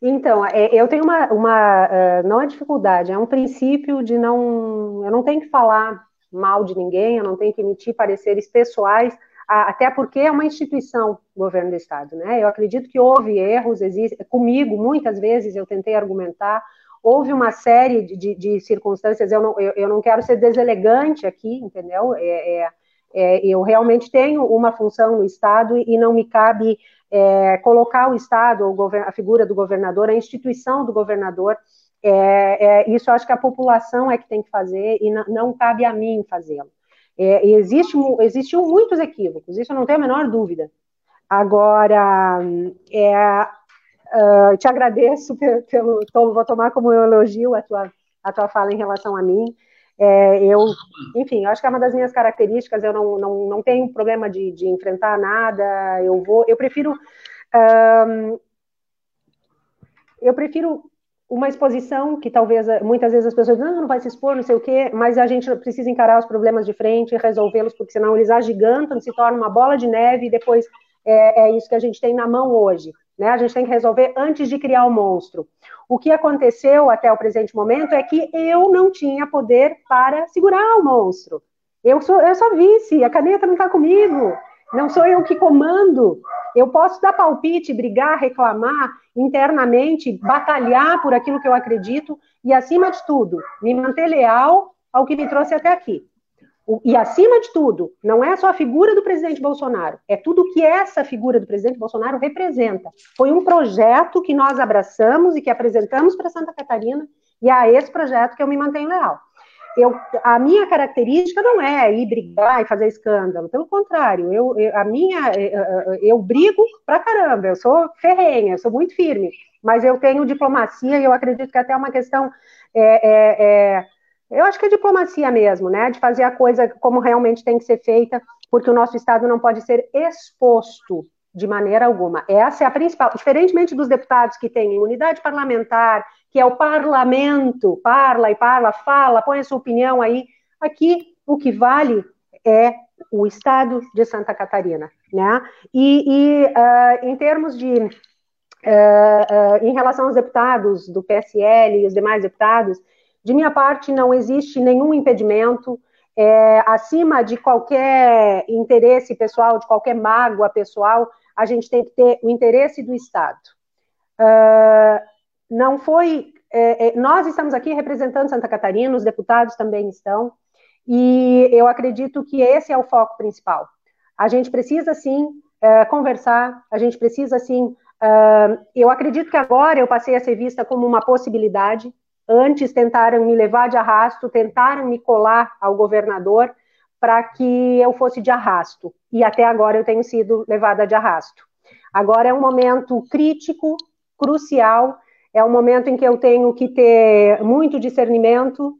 Então, é, eu tenho uma, uma, é, não é dificuldade, é um princípio de não, eu não tenho que falar mal de ninguém, eu não tenho que emitir pareceres pessoais até porque é uma instituição governo do Estado, né? Eu acredito que houve erros, existe, comigo, muitas vezes eu tentei argumentar, houve uma série de, de, de circunstâncias, eu não, eu, eu, não quero ser deselegante aqui, entendeu? É, é, é, eu realmente tenho uma função no Estado e não me cabe é, colocar o Estado, a figura do governador, a instituição do governador, é, é, isso acho que a população é que tem que fazer e não, cabe a mim fazê-lo. É, existe, existiam muitos equívocos, isso eu não tenho a menor dúvida. Agora, é, uh, te agradeço pelo, pelo, vou tomar como elogio a tua, a tua fala em relação a mim. É, eu, enfim, eu acho que é uma das minhas características, eu não, não, não tenho problema de, de enfrentar nada, eu vou, eu prefiro, eu prefiro uma exposição que talvez muitas vezes as pessoas dizem, não, não vai se expor, não sei o quê, mas a gente precisa encarar os problemas de frente e resolvê-los, porque senão eles agigantam, se tornam uma bola de neve e depois é, é, isso que a gente tem na mão hoje. Né? A gente tem que resolver antes de criar o monstro. O que aconteceu até o presente momento é que eu não tinha poder para segurar o monstro. Eu sou, eu sou vice, a caneta não está comigo, não sou eu que comando. Eu posso dar palpite, brigar, reclamar internamente, batalhar por aquilo que eu acredito e, acima de tudo, me manter leal ao que me trouxe até aqui. E, acima de tudo, não é só a figura do presidente Bolsonaro, é tudo que essa figura do presidente Bolsonaro representa. Foi um projeto que nós abraçamos e que apresentamos para Santa Catarina, e é a esse projeto que eu me mantenho leal eu, a minha característica não é ir brigar e fazer escândalo, pelo contrário, eu, eu a minha, eu, eh, eh, eu brigo pra caramba, eu sou ferrenha, eu sou muito firme, mas eu tenho diplomacia e eu acredito que até é uma questão, é, é, é, eu acho que é diplomacia mesmo, né, de fazer a coisa como realmente tem que ser feita, porque o nosso Estado não pode ser exposto de maneira alguma. Essa é a principal, diferentemente dos deputados que têm imunidade parlamentar, que é o parlamento, parla e parla, fala, põe a sua opinião aí. Aqui, o que vale é o estado de Santa Catarina, né? E, e uh, em termos de, uh, uh, em relação aos deputados do PSL e os demais deputados, de minha parte não existe nenhum impedimento, é, acima de qualquer interesse pessoal, de qualquer mágoa pessoal, a gente tem que ter o interesse do Estado. Uh, não foi. É, é, nós estamos aqui representando Santa Catarina, os deputados também estão, e eu acredito que esse é o foco principal. A gente precisa, sim, é, conversar, a gente precisa, sim. Uh, eu acredito que agora eu passei a ser vista como uma possibilidade. Antes tentaram me levar de arrasto, tentaram me colar ao governador para que eu fosse de arrasto. E até agora eu tenho sido levada de arrasto. Agora é um momento crítico, crucial, é um momento em que eu tenho que ter muito discernimento,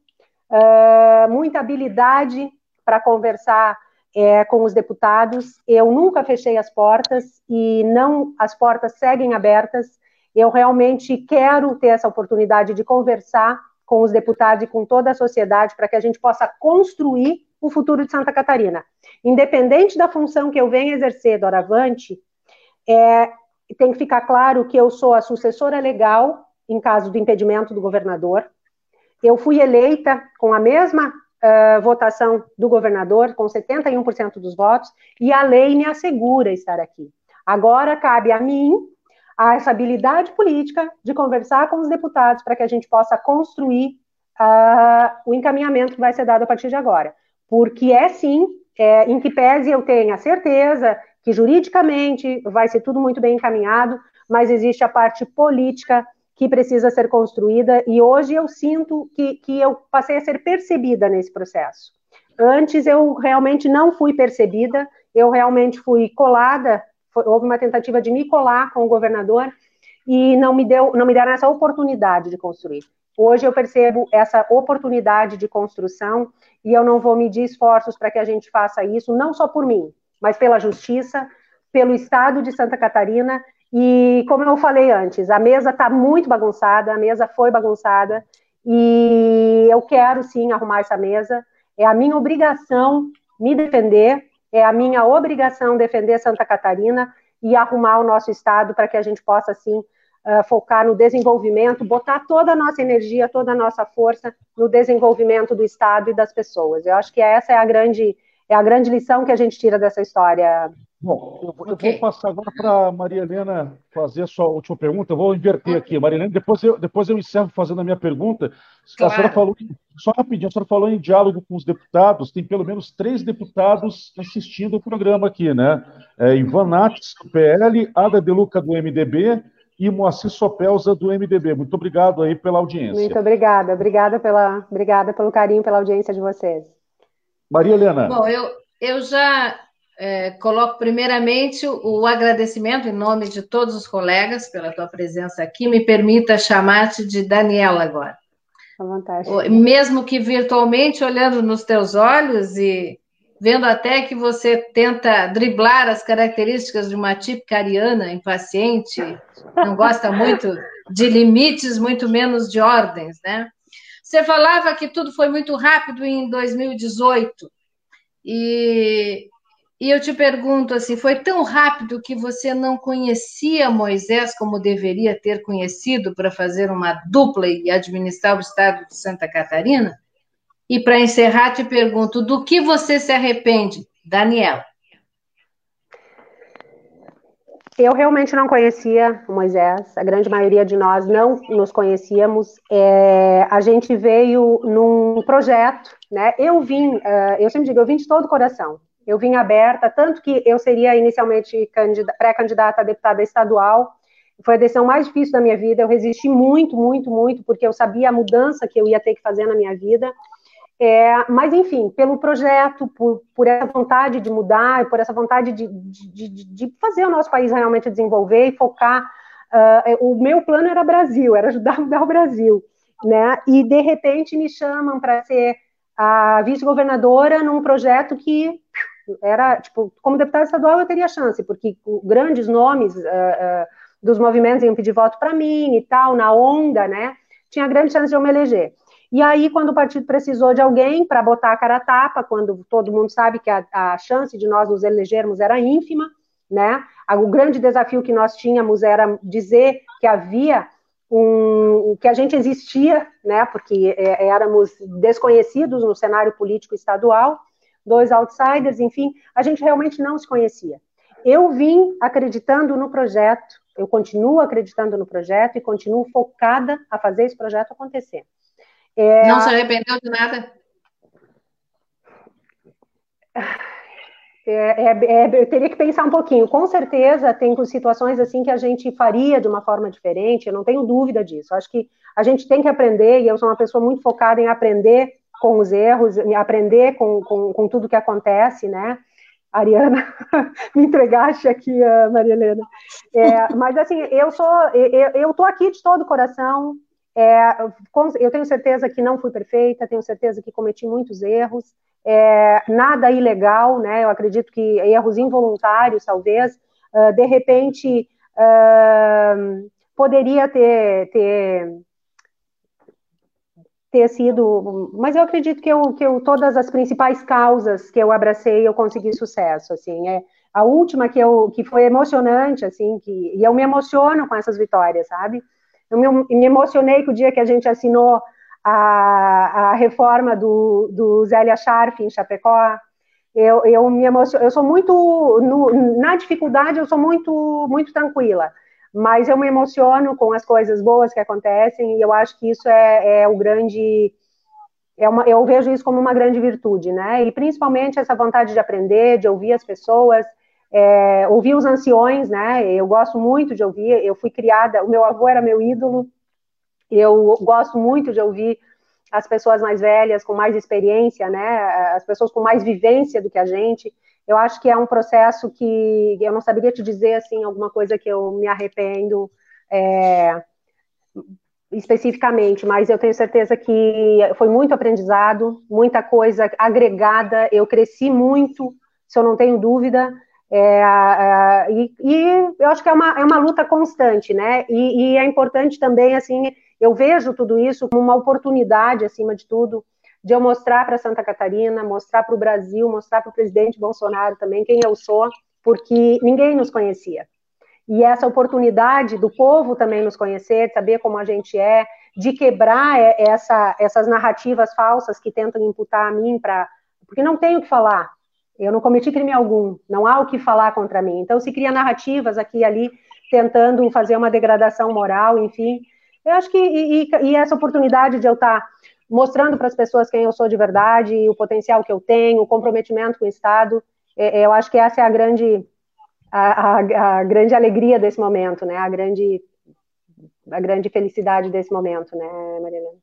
uh, muita habilidade para conversar é, com os deputados. Eu nunca fechei as portas e não as portas seguem abertas. Eu realmente quero ter essa oportunidade de conversar com os deputados e com toda a sociedade para que a gente possa construir o futuro de Santa Catarina. Independente da função que eu venha exercer doravante, é, tem que ficar claro que eu sou a sucessora legal em caso do impedimento do governador. Eu fui eleita com a mesma uh, votação do governador, com 71% dos votos, e a lei me assegura estar aqui. Agora cabe a mim a essa habilidade política de conversar com os deputados para que a gente possa construir uh, o encaminhamento que vai ser dado a partir de agora. Porque é sim, é, em que pese eu tenha certeza que juridicamente vai ser tudo muito bem encaminhado, mas existe a parte política que precisa ser construída, e hoje eu sinto que, que eu passei a ser percebida nesse processo. Antes eu realmente não fui percebida, eu realmente fui colada, foi, houve uma tentativa de me colar com o governador, e não me deu, não me deram essa oportunidade de construir. Hoje eu percebo essa oportunidade de construção e eu não vou medir esforços para que a gente faça isso, não só por mim, mas pela justiça, pelo Estado de Santa Catarina e como eu falei antes, a mesa está muito bagunçada, a mesa foi bagunçada, e eu quero sim arrumar essa mesa. É a minha obrigação me defender, é a minha obrigação defender Santa Catarina e arrumar o nosso estado para que a gente possa sim uh, focar no desenvolvimento, botar toda a nossa energia, toda a nossa força no desenvolvimento do estado e das pessoas. Eu acho que essa é a grande é a grande lição que a gente tira dessa história. Bom, eu, vou, okay. eu vou passar agora para a Maria Helena fazer a sua última pergunta. Eu vou inverter aqui, Maria Helena. Depois eu, depois eu encerro fazendo a minha pergunta. Claro. A senhora falou, só rapidinho, a senhora falou em diálogo com os deputados. Tem pelo menos três deputados assistindo o programa aqui, né? É, Ivan Nates, do PL, Ada Deluca, do MDB e Moacir Sopelza, do MDB. Muito obrigado aí pela audiência. Muito obrigada. Obrigada, pela, obrigada pelo carinho, pela audiência de vocês. Maria Helena. Bom, eu, eu já é, coloco primeiramente o, agradecimento em nome de todos os colegas pela tua presença aqui. Me permita chamar-te de Daniela agora. À vontade. Mesmo que virtualmente, olhando nos teus olhos e vendo até que você tenta driblar as características de uma típica ariana, impaciente, não gosta muito de limites, muito menos de ordens, né? Você falava que tudo foi muito rápido em 2018. E, e eu te pergunto assim, foi tão rápido que você não conhecia Moisés como deveria ter conhecido para fazer uma dupla e administrar o estado de Santa Catarina? E para encerrar, te pergunto, do que você se arrepende, Daniela? Eu realmente não conhecia o Moisés, a grande maioria de nós não nos conhecíamos. É, a gente veio num projeto, né? Eu vim, uh, eu sempre digo, eu vim de todo o coração. Eu vim aberta, tanto que eu seria inicialmente pré-candidata a deputada estadual. Foi a decisão mais difícil da minha vida. Eu resisti muito, muito, muito, porque eu sabia a mudança que eu ia ter que fazer na minha vida. É, mas, enfim, pelo projeto, por, por essa vontade de mudar, por essa vontade de, de, de, de fazer o nosso país realmente desenvolver e focar. Uh, o meu plano era Brasil, era ajudar a mudar o Brasil. Né? E, de repente, me chamam para ser a vice-governadora num projeto que era, tipo, como deputada estadual eu teria chance, porque grandes nomes uh, uh, dos movimentos iam pedir voto para mim e tal, na onda, né? Tinha grande chance de eu me eleger. E aí, quando o partido precisou de alguém para botar a cara a tapa, quando todo mundo sabe que a, a chance de nós nos elegermos era ínfima, né? O grande desafio que nós tínhamos era dizer que havia um, que a gente existia, né? Porque é, éramos desconhecidos no cenário político estadual, dois outsiders, enfim, a gente realmente não se conhecia. Eu vim acreditando no projeto, eu continuo acreditando no projeto e continuo focada a fazer esse projeto acontecer. É, não se arrependeu de nada? É, é, é, eu teria que pensar um pouquinho. Com certeza tem situações assim que a gente faria de uma forma diferente, eu não tenho dúvida disso. Acho que a gente tem que aprender, e eu sou uma pessoa muito focada em aprender com os erros, aprender com, com, com tudo que acontece, né? Ariana, me entregaste aqui, Maria Helena. É, mas assim, eu sou, eu, eu tô aqui de todo o coração, é, eu tenho certeza que não fui perfeita, tenho certeza que cometi muitos erros, é, nada ilegal, né? Eu acredito que erros involuntários, talvez, uh, de repente uh, poderia ter, ter ter sido, mas eu acredito que eu, que eu todas as principais causas que eu abracei eu consegui sucesso, assim, é a última que eu que foi emocionante, assim, que e eu me emociono com essas vitórias, sabe? Eu me, me emocionei com o dia que a gente assinou a, a reforma do, do Zélia Scharf em Chapecó. Eu, eu me emociono, eu sou muito, no, na dificuldade eu sou muito, muito tranquila, mas eu me emociono com as coisas boas que acontecem e eu acho que isso é, é o grande, é uma, eu vejo isso como uma grande virtude, né? E principalmente essa vontade de aprender, de ouvir as pessoas, é, ouvir os anciões, né? Eu gosto muito de ouvir. Eu fui criada, o meu avô era meu ídolo. Eu gosto muito de ouvir as pessoas mais velhas, com mais experiência, né? As pessoas com mais vivência do que a gente. Eu acho que é um processo que eu não saberia te dizer assim alguma coisa que eu me arrependo é, especificamente, mas eu tenho certeza que foi muito aprendizado, muita coisa agregada. Eu cresci muito, se eu não tenho dúvida. É, é, e, e, eu acho que é uma, é uma luta constante, né? E, e, é importante também, assim, eu vejo tudo isso como uma oportunidade, acima de tudo, de eu mostrar para Santa Catarina, mostrar para o Brasil, mostrar para o presidente Bolsonaro também quem eu sou, porque ninguém nos conhecia. E essa oportunidade do povo também nos conhecer, de saber como a gente é, de quebrar essa, essas narrativas falsas que tentam imputar a mim para. Porque não tenho o que falar, Eu não cometi crime algum, não há o que falar contra mim. Então se cria narrativas aqui e ali tentando fazer uma degradação moral, enfim. Eu acho que e, e, e essa oportunidade de eu estar tá mostrando para as pessoas quem eu sou de verdade, o potencial que eu tenho, o comprometimento com o Estado, é, é, eu acho que essa é a grande a, a, a grande alegria desse momento, né? A grande a grande felicidade desse momento, né, Marilena?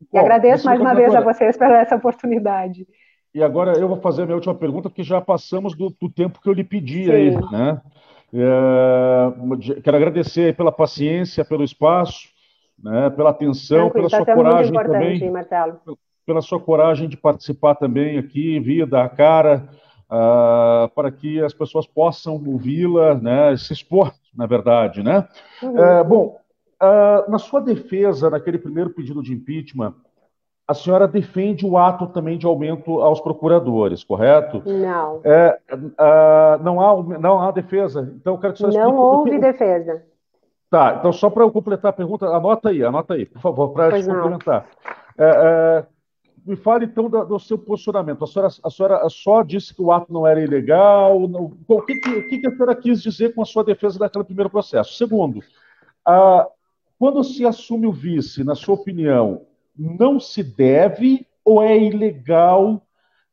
E Bom, agradeço mais uma vez agora. a vocês pela essa oportunidade. E agora eu vou fazer a minha última pergunta, porque já passamos do, do tempo que eu lhe pedi Sim. aí, né? É, quero agradecer pela paciência, pelo espaço, né, pela atenção, Tranquilo, pela tá sua coragem também, Marcelo. pela sua coragem de participar também aqui, via da cara, uh, para que as pessoas possam ouvi-la, né, se expor, na verdade, né? Uhum. É, bom, uh, na sua defesa, naquele primeiro pedido de impeachment, a senhora defende o ato também de aumento aos procuradores, correto? Não. É, uh, não, há, não há defesa? Então, eu quero que a senhora Não houve defesa. Tá, então só para eu completar a pergunta, anota aí, anota aí, por favor, para complementar. É, é, me fale então do, do, seu posicionamento. A senhora, a senhora, só disse que o ato não era ilegal. Não, o, que, que, que, a senhora quis dizer com a sua defesa daquele primeiro processo? Segundo, a, quando se assume o vice, na sua opinião, não se deve ou é ilegal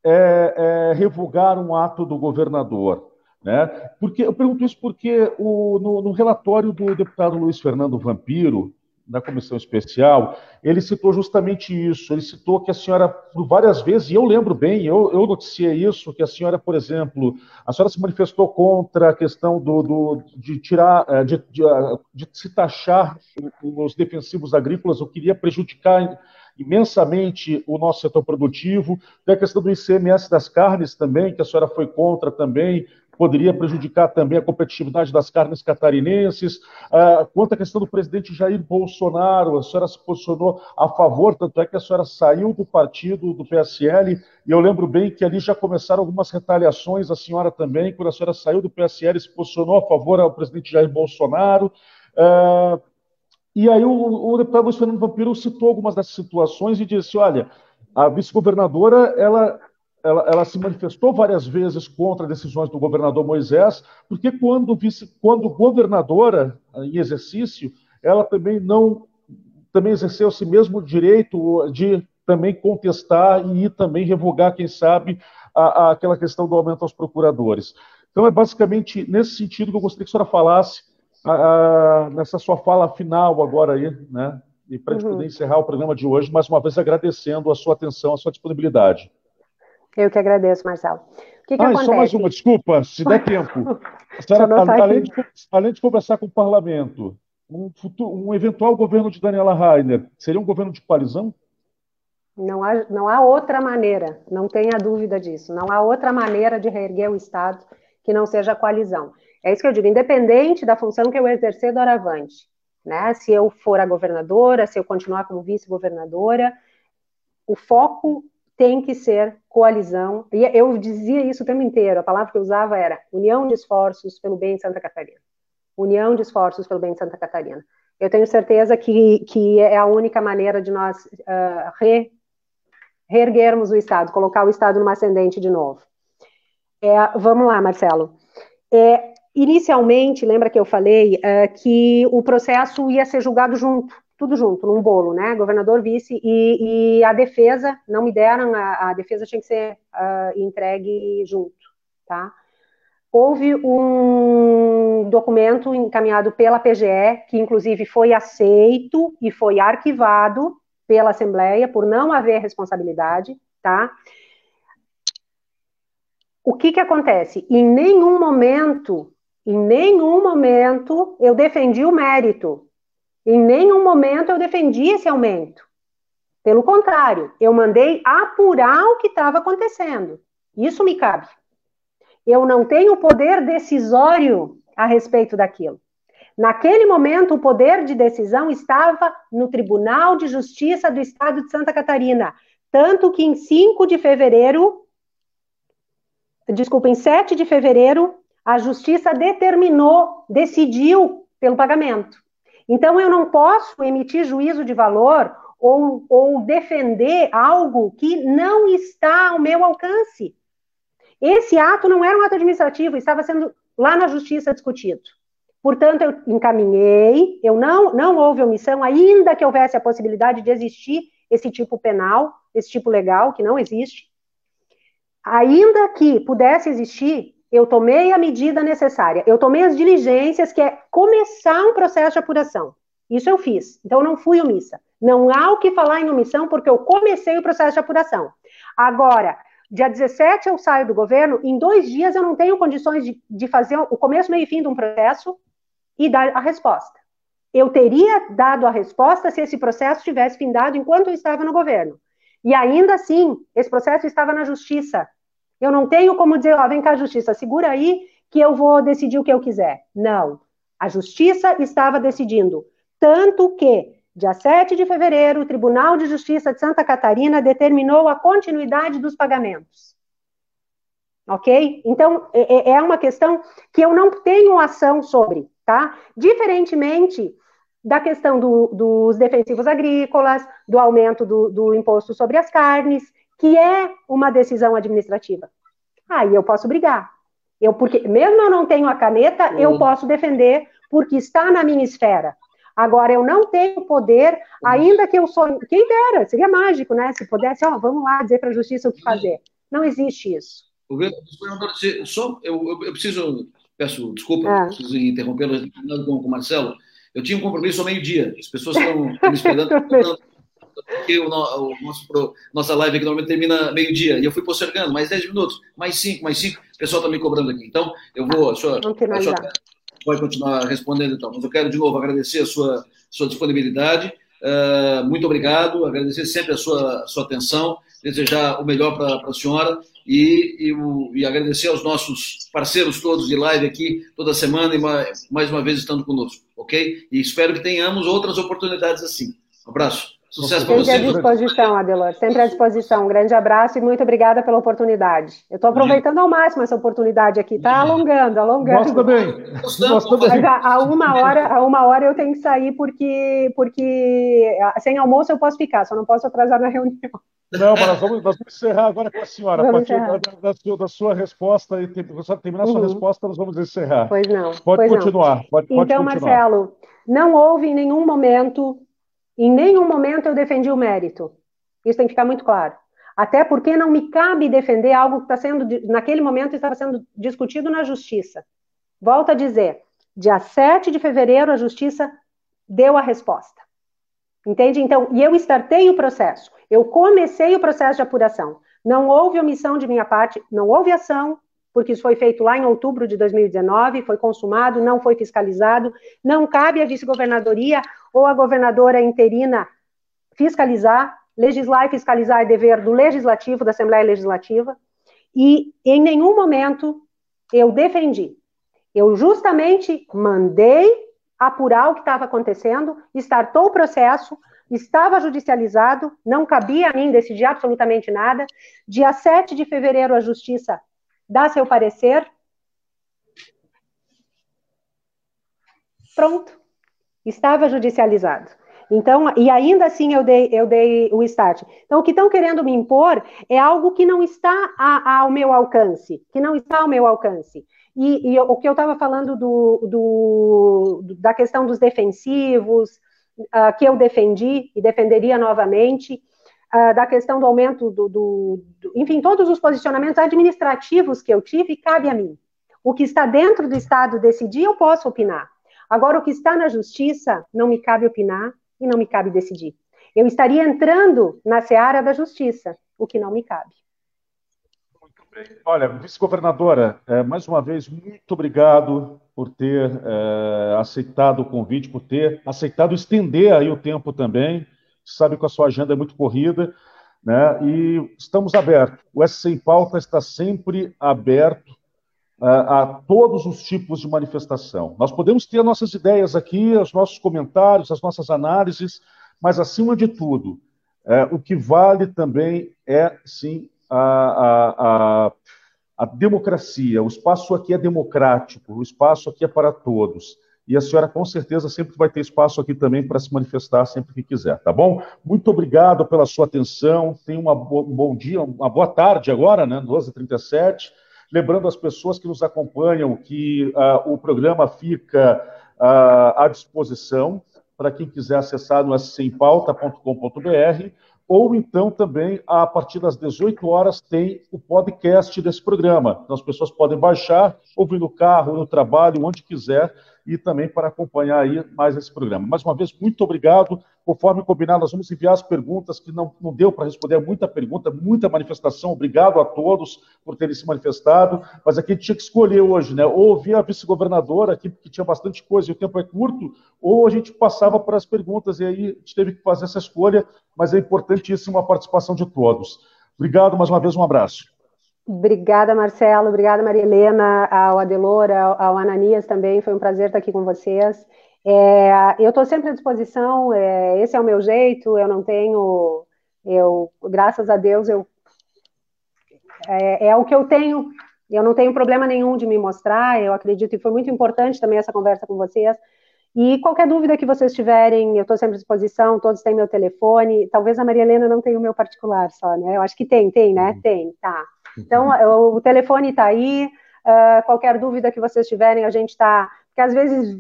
é, é, revogar um ato do governador? Né? Porque, eu pergunto isso porque o, no, no, relatório do deputado Luiz Fernando Vampiro, da comissão especial, ele citou justamente isso. Ele citou que a senhora, por várias vezes, e eu lembro bem, eu, eu noticiei isso, que a senhora, por exemplo, a senhora se manifestou contra a questão do, do de tirar, eh, de, de, de se taxar os defensivos agrícolas, o que iria prejudicar imensamente o nosso setor produtivo. Tem a questão do ICMS das carnes também, que a senhora foi contra também, poderia prejudicar também a competitividade das carnes catarinenses. Uh, quanto à questão do presidente Jair Bolsonaro, a senhora se posicionou a favor, tanto é que a senhora saiu do partido do PSL, e eu lembro bem que ali já começaram algumas retaliações, a senhora também, quando a senhora saiu do PSL, se posicionou a favor ao presidente Jair Bolsonaro. Uh, e aí o, o deputado Luiz Fernando Vampiro citou algumas dessas situações e disse, olha, a vice-governadora, ela ela, ela, se manifestou várias vezes contra decisões do governador Moisés, porque quando, vice, quando governadora em exercício, ela também não também exerceu esse mesmo direito de também contestar e também revogar, quem sabe, a, a, aquela questão do aumento aos procuradores. Então, é basicamente nesse sentido que eu gostaria que a senhora falasse a, nessa sua fala final agora aí, né? E para a gente uhum. poder encerrar o programa de hoje, mais uma vez agradecendo a sua atenção, a sua disponibilidade. Eu que agradeço, Marcelo. O que, que ah, acontece? Só mais uma, desculpa, se der tempo. Senhora, além, de, além de conversar com o parlamento, um, futuro, um eventual governo de Daniela Rainer seria um governo de coalizão? Não há, não há outra maneira, não tenha dúvida disso. Não há outra maneira de reerguer o Estado que não seja a coalizão. É isso que eu digo, independente da função que eu exercer do Aravante, né? Se eu for a governadora, se eu continuar como vice-governadora, o foco tem que ser coalizão. E eu dizia isso o tempo inteiro, a palavra que eu usava era união de esforços pelo bem de Santa Catarina. União de esforços pelo bem de Santa Catarina. Eu tenho certeza que, que é a única maneira de nós uh, re, reerguermos o Estado, colocar o Estado numa ascendente de novo. É, vamos lá, Marcelo. É, inicialmente, lembra que eu falei uh, que o processo ia ser julgado junto tudo junto, num bolo, né? Governador, vice e, e a defesa, não me deram, a, a defesa tinha que ser uh, entregue junto, tá? Houve um documento encaminhado pela PGE, que inclusive foi aceito e foi arquivado pela Assembleia por não haver responsabilidade, tá? O que que acontece? Em nenhum momento, em nenhum momento eu defendi o mérito em nenhum momento eu defendi esse aumento. Pelo contrário, eu mandei apurar o que estava acontecendo. Isso me cabe. Eu não tenho poder decisório a respeito daquilo. Naquele momento, o poder de decisão estava no Tribunal de Justiça do Estado de Santa Catarina. Tanto que em 5 de fevereiro, desculpa, em 7 de fevereiro, a Justiça determinou, decidiu pelo pagamento. Então, eu não posso emitir juízo de valor ou, ou defender algo que não está ao meu alcance. Esse ato não era um ato administrativo, estava sendo lá na justiça discutido. Portanto, eu encaminhei, eu não, não houve omissão, ainda que houvesse a possibilidade de existir esse tipo penal, esse tipo legal, que não existe. Ainda que pudesse existir, eu tomei a medida necessária, eu tomei as diligências, que é começar um processo de apuração. Isso eu fiz. Então, eu não fui omissa. Não há o que falar em omissão, porque eu comecei o processo de apuração. Agora, dia 17 eu saio do governo, em dois dias eu não tenho condições de, de fazer o começo, meio e fim de um processo e dar a resposta. Eu teria dado a resposta se esse processo tivesse findado enquanto eu estava no governo. E ainda assim, esse processo estava na justiça. Eu não tenho como dizer, ó, vem cá, justiça, segura aí que eu vou decidir o que eu quiser. Não. A justiça estava decidindo. Tanto que, dia 7 de fevereiro, o Tribunal de Justiça de Santa Catarina determinou a continuidade dos pagamentos. Ok? Então, é, é, é uma questão que eu não tenho ação sobre, tá? Diferentemente da questão do, dos defensivos agrícolas, do aumento do, do imposto sobre as carnes, que é uma decisão administrativa. Aí eu posso brigar. Eu, porque, mesmo eu não tenho a caneta, eu uhum. posso defender, porque está na minha esfera. Agora, eu não tenho poder, ainda que eu sou. Quem dera, seria mágico, né? Se pudesse, ó, vamos lá dizer para a justiça o que fazer. Não existe isso. Só, eu, eu, preciso, peço desculpa, é. preciso interrompê-lo com o Marcelo. Eu tinha um compromisso ao meio-dia, as pessoas estão me esperando. porque o, o nosso, nossa live aqui normalmente termina meio-dia, e eu fui postergando, mais 10 minutos, mais 5, mais 5, o pessoal está me cobrando aqui. Então, eu vou, a sua, a sua pode continuar respondendo então, mas eu quero de novo agradecer a sua, sua disponibilidade, uh, muito obrigado, agradecer sempre a sua, sua atenção, desejar o melhor para a senhora e, e, o, e, agradecer aos nossos parceiros todos de live aqui toda semana e mais, mais uma vez estando conosco, ok? E espero que tenhamos outras oportunidades assim. Um abraço. Sucesso para você. Sempre à disposição, Adelor. Sempre à disposição. Um grande abraço e muito obrigada pela oportunidade. Eu estou aproveitando ao máximo essa oportunidade aqui, tá? Alongando, alongando. Nós também. Nós também. Mas a, a, uma hora, a uma hora eu tenho que sair porque, porque sem almoço eu posso ficar, só não posso atrasar na reunião. Não, mas nós vamos, nós vamos encerrar agora com a senhora. Vamos a partir da, da, sua, da, sua, resposta, e terminar a sua uhum. resposta, nós vamos encerrar. Pois não. Pode pois continuar. Não. Pode, então, pode continuar. Marcelo, não houve em nenhum momento em nenhum momento eu defendi o mérito. Isso tem que ficar muito claro. Até porque não me cabe defender algo que está sendo, naquele momento, estava sendo discutido na justiça. Volto a dizer, dia 7 de fevereiro, a justiça deu a resposta. Entende? Então, e eu startei o processo. Eu comecei o processo de apuração. Não houve omissão de minha parte, não houve ação, porque isso foi feito lá em outubro de 2019, foi consumado, não foi fiscalizado, não cabe à vice-governadoria ou à governadora interina fiscalizar, legislar e fiscalizar é dever do legislativo, da Assembleia Legislativa, e em nenhum momento eu defendi. Eu justamente mandei apurar o que estava acontecendo, startou o processo, estava judicializado, não cabia a mim decidir absolutamente nada. Dia 7 de fevereiro, a Justiça dá seu parecer. Pronto. Estava judicializado. Então, e ainda assim eu dei, eu dei o start. Então, o que estão querendo me impor é algo que não está a, ao meu alcance, que não está ao meu alcance. E, e o que eu estava falando do, do, da questão dos defensivos, uh, que eu defendi e defenderia novamente, uh, da questão do aumento do, do, do, enfim, todos os posicionamentos administrativos que eu tive, cabe a mim. O que está dentro do Estado decidir, eu posso opinar. Agora, o que está na justiça, não me cabe opinar e não me cabe decidir. Eu estaria entrando na seara da justiça, o que não me cabe. Olha, vice-governadora, é, mais uma vez, muito obrigado por ter é, aceitado o convite, por ter aceitado estender aí o tempo também sabe que a sua agenda é muito corrida, né? E estamos abertos. O S Sem Pauta está sempre aberto uh, a todos os tipos de manifestação. Nós podemos ter nossas ideias aqui, os nossos comentários, as nossas análises, mas acima de tudo, uh, o que vale também é sim a, a, a, a democracia. O espaço aqui é democrático, o espaço aqui é para todos. E a senhora com certeza sempre vai ter espaço aqui também para se manifestar sempre que quiser, tá bom? Muito obrigado pela sua atenção. Tenha uma bo um bom dia, uma boa tarde agora, né? 12h37. Lembrando as pessoas que nos acompanham que uh, o programa fica uh, à disposição para quem quiser acessar no scempauta.com.br ou então também, a partir das 18 horas, tem o podcast desse programa. Então, as pessoas podem baixar, ouvir no carro, no trabalho, onde quiser, e também para acompanhar aí mais esse programa. Mais uma vez, muito obrigado. Conforme combinado, nós vamos enviar as perguntas, que não, não deu para responder muita pergunta, muita manifestação. Obrigado a todos por terem se manifestado. Mas aqui a gente tinha que escolher hoje, né? Ou ouvir a vice-governadora aqui, porque tinha bastante coisa e o tempo é curto, ou a gente passava para as perguntas, e aí a gente teve que fazer essa escolha, mas é importantíssima a participação de todos. Obrigado mais uma vez, um abraço. Obrigada, Marcelo. Obrigada, Maria Helena, ao Adelor, ao, ao Ananias também. Foi um prazer estar aqui com vocês. É, eu estou sempre à disposição. É, esse é o meu jeito. Eu não tenho, eu, graças a Deus, eu é, é o que eu tenho. Eu não tenho problema nenhum de me mostrar. Eu acredito e foi muito importante também essa conversa com vocês. E qualquer dúvida que vocês tiverem, eu estou sempre à disposição, todos têm meu telefone. Talvez a Maria Helena não tenha o meu particular só, né? Eu acho que tem, tem, né? Uhum. Tem, tá. Então, o telefone está aí, uh, qualquer dúvida que vocês tiverem, a gente está. Porque às vezes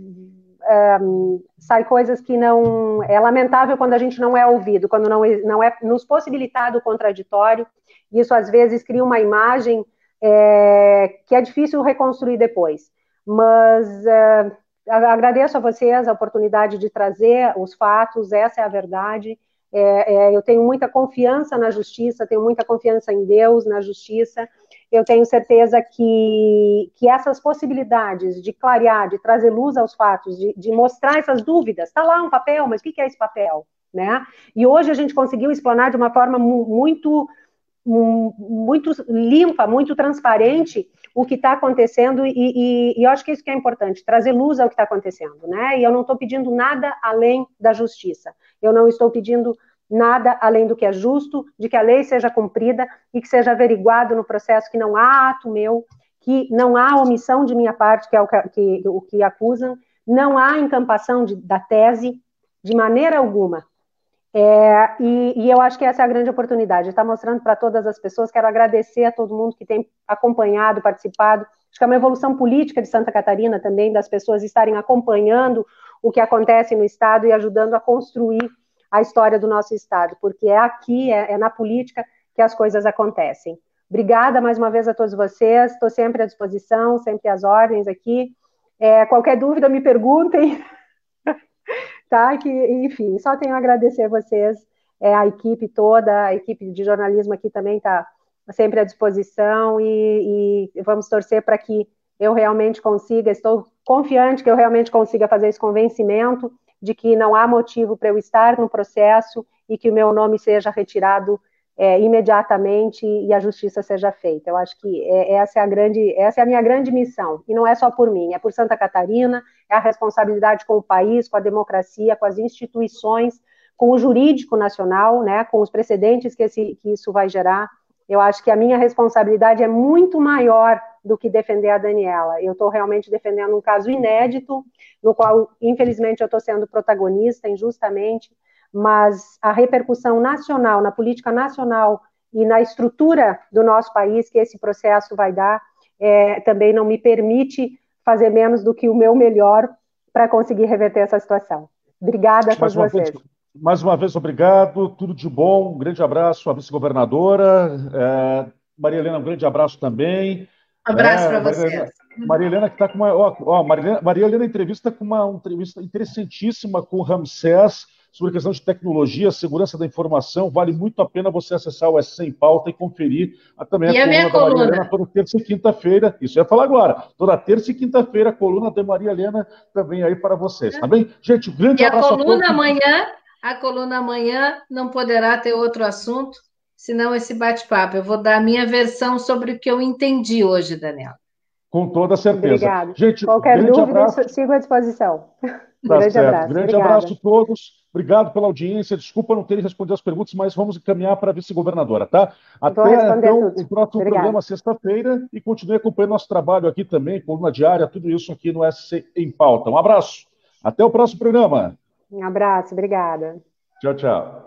um, sai coisas que não. É lamentável quando a gente não é ouvido, quando não, não é nos possibilitado o contraditório. Isso às vezes cria uma imagem é, que é difícil reconstruir depois. Mas uh, agradeço a vocês a oportunidade de trazer os fatos, essa é a verdade. É, é, eu tenho muita confiança na justiça, tenho muita confiança em Deus, na justiça. Eu tenho certeza que, que essas possibilidades de clarear, de trazer luz aos fatos, de, de mostrar essas dúvidas, está lá um papel, mas o que é esse papel? Né? E hoje a gente conseguiu explanar de uma forma muito muito limpa, muito transparente o que está acontecendo e, e, e, eu acho que isso que é importante, trazer luz ao que está acontecendo, né? E eu não estou pedindo nada além da justiça. Eu não estou pedindo nada além do que é justo, de que a lei seja cumprida e que seja averiguado no processo que não há ato meu, que não há omissão de minha parte, que é o que, que o que acusam, não há encampação de, da tese de maneira alguma. É, e, e, eu acho que essa é a grande oportunidade, está mostrando para todas as pessoas. Quero agradecer a todo mundo que tem acompanhado, participado. Acho que é uma evolução política de Santa Catarina também, das pessoas estarem acompanhando o que acontece no Estado e ajudando a construir a história do nosso Estado, porque é aqui, é, é na política que as coisas acontecem. Obrigada mais uma vez a todos vocês, estou sempre à disposição, sempre às ordens aqui. É, qualquer dúvida, me perguntem. tá? Que, enfim, só tenho a agradecer a vocês, é, a equipe toda, a equipe de jornalismo aqui também está sempre à disposição e, e vamos torcer para que eu realmente consiga, estou confiante que eu realmente consiga fazer esse convencimento de que não há motivo para eu estar no processo e que o meu nome seja retirado é, imediatamente e a justiça seja feita. Eu acho que é, essa é a grande, essa é a minha grande missão. E não é só por mim, é por Santa Catarina, é a responsabilidade com o país, com a democracia, com as instituições, com o jurídico nacional, né, com os precedentes que, esse, que isso vai gerar. Eu acho que a minha responsabilidade é muito maior do que defender a Daniela. Eu estou realmente defendendo um caso inédito, no qual, infelizmente, eu estou sendo protagonista injustamente, mas a repercussão nacional, na política nacional e na estrutura do nosso país que esse processo vai dar, é, também não me permite fazer menos do que o meu melhor para conseguir reverter essa situação. Obrigada a todos vocês. Vez, mais uma vez, obrigado, tudo de bom, um grande abraço à vice-governadora. É, Maria Helena, um grande abraço também. Um abraço é, para vocês. Maria Helena que está com uma. Ó, ó, Maria, Maria Helena entrevista com uma, uma entrevista interessantíssima com o Ramsés sobre a questão de tecnologia, segurança da informação. Vale muito a pena você acessar o S em Pauta e conferir a, também e a, coluna a da Maria Helena toda terça e quinta-feira. Isso eu ia falar agora. Toda terça e quinta-feira, a coluna da Maria Helena também aí para vocês, tá bem? Gente, um grande e abraço a coluna a amanhã, a coluna amanhã não poderá ter outro assunto, senão esse bate-papo. Eu vou dar a minha versão sobre o que eu entendi hoje, Daniela. Com toda certeza. Obrigada. Gente, Qualquer dúvida, abraço. sigo à disposição. Tá grande certo. abraço. Grande Obrigada. abraço a todos. Obrigado pela audiência. Desculpa não ter respondido as perguntas, mas vamos encaminhar para a vice-governadora, tá? Até então, tudo. o próximo Obrigada. programa sexta-feira e continue acompanhando nosso trabalho aqui também, coluna diária, tudo isso aqui no SC em Pauta. Um abraço. Até o próximo programa. Um abraço. Obrigada. Tchau, tchau.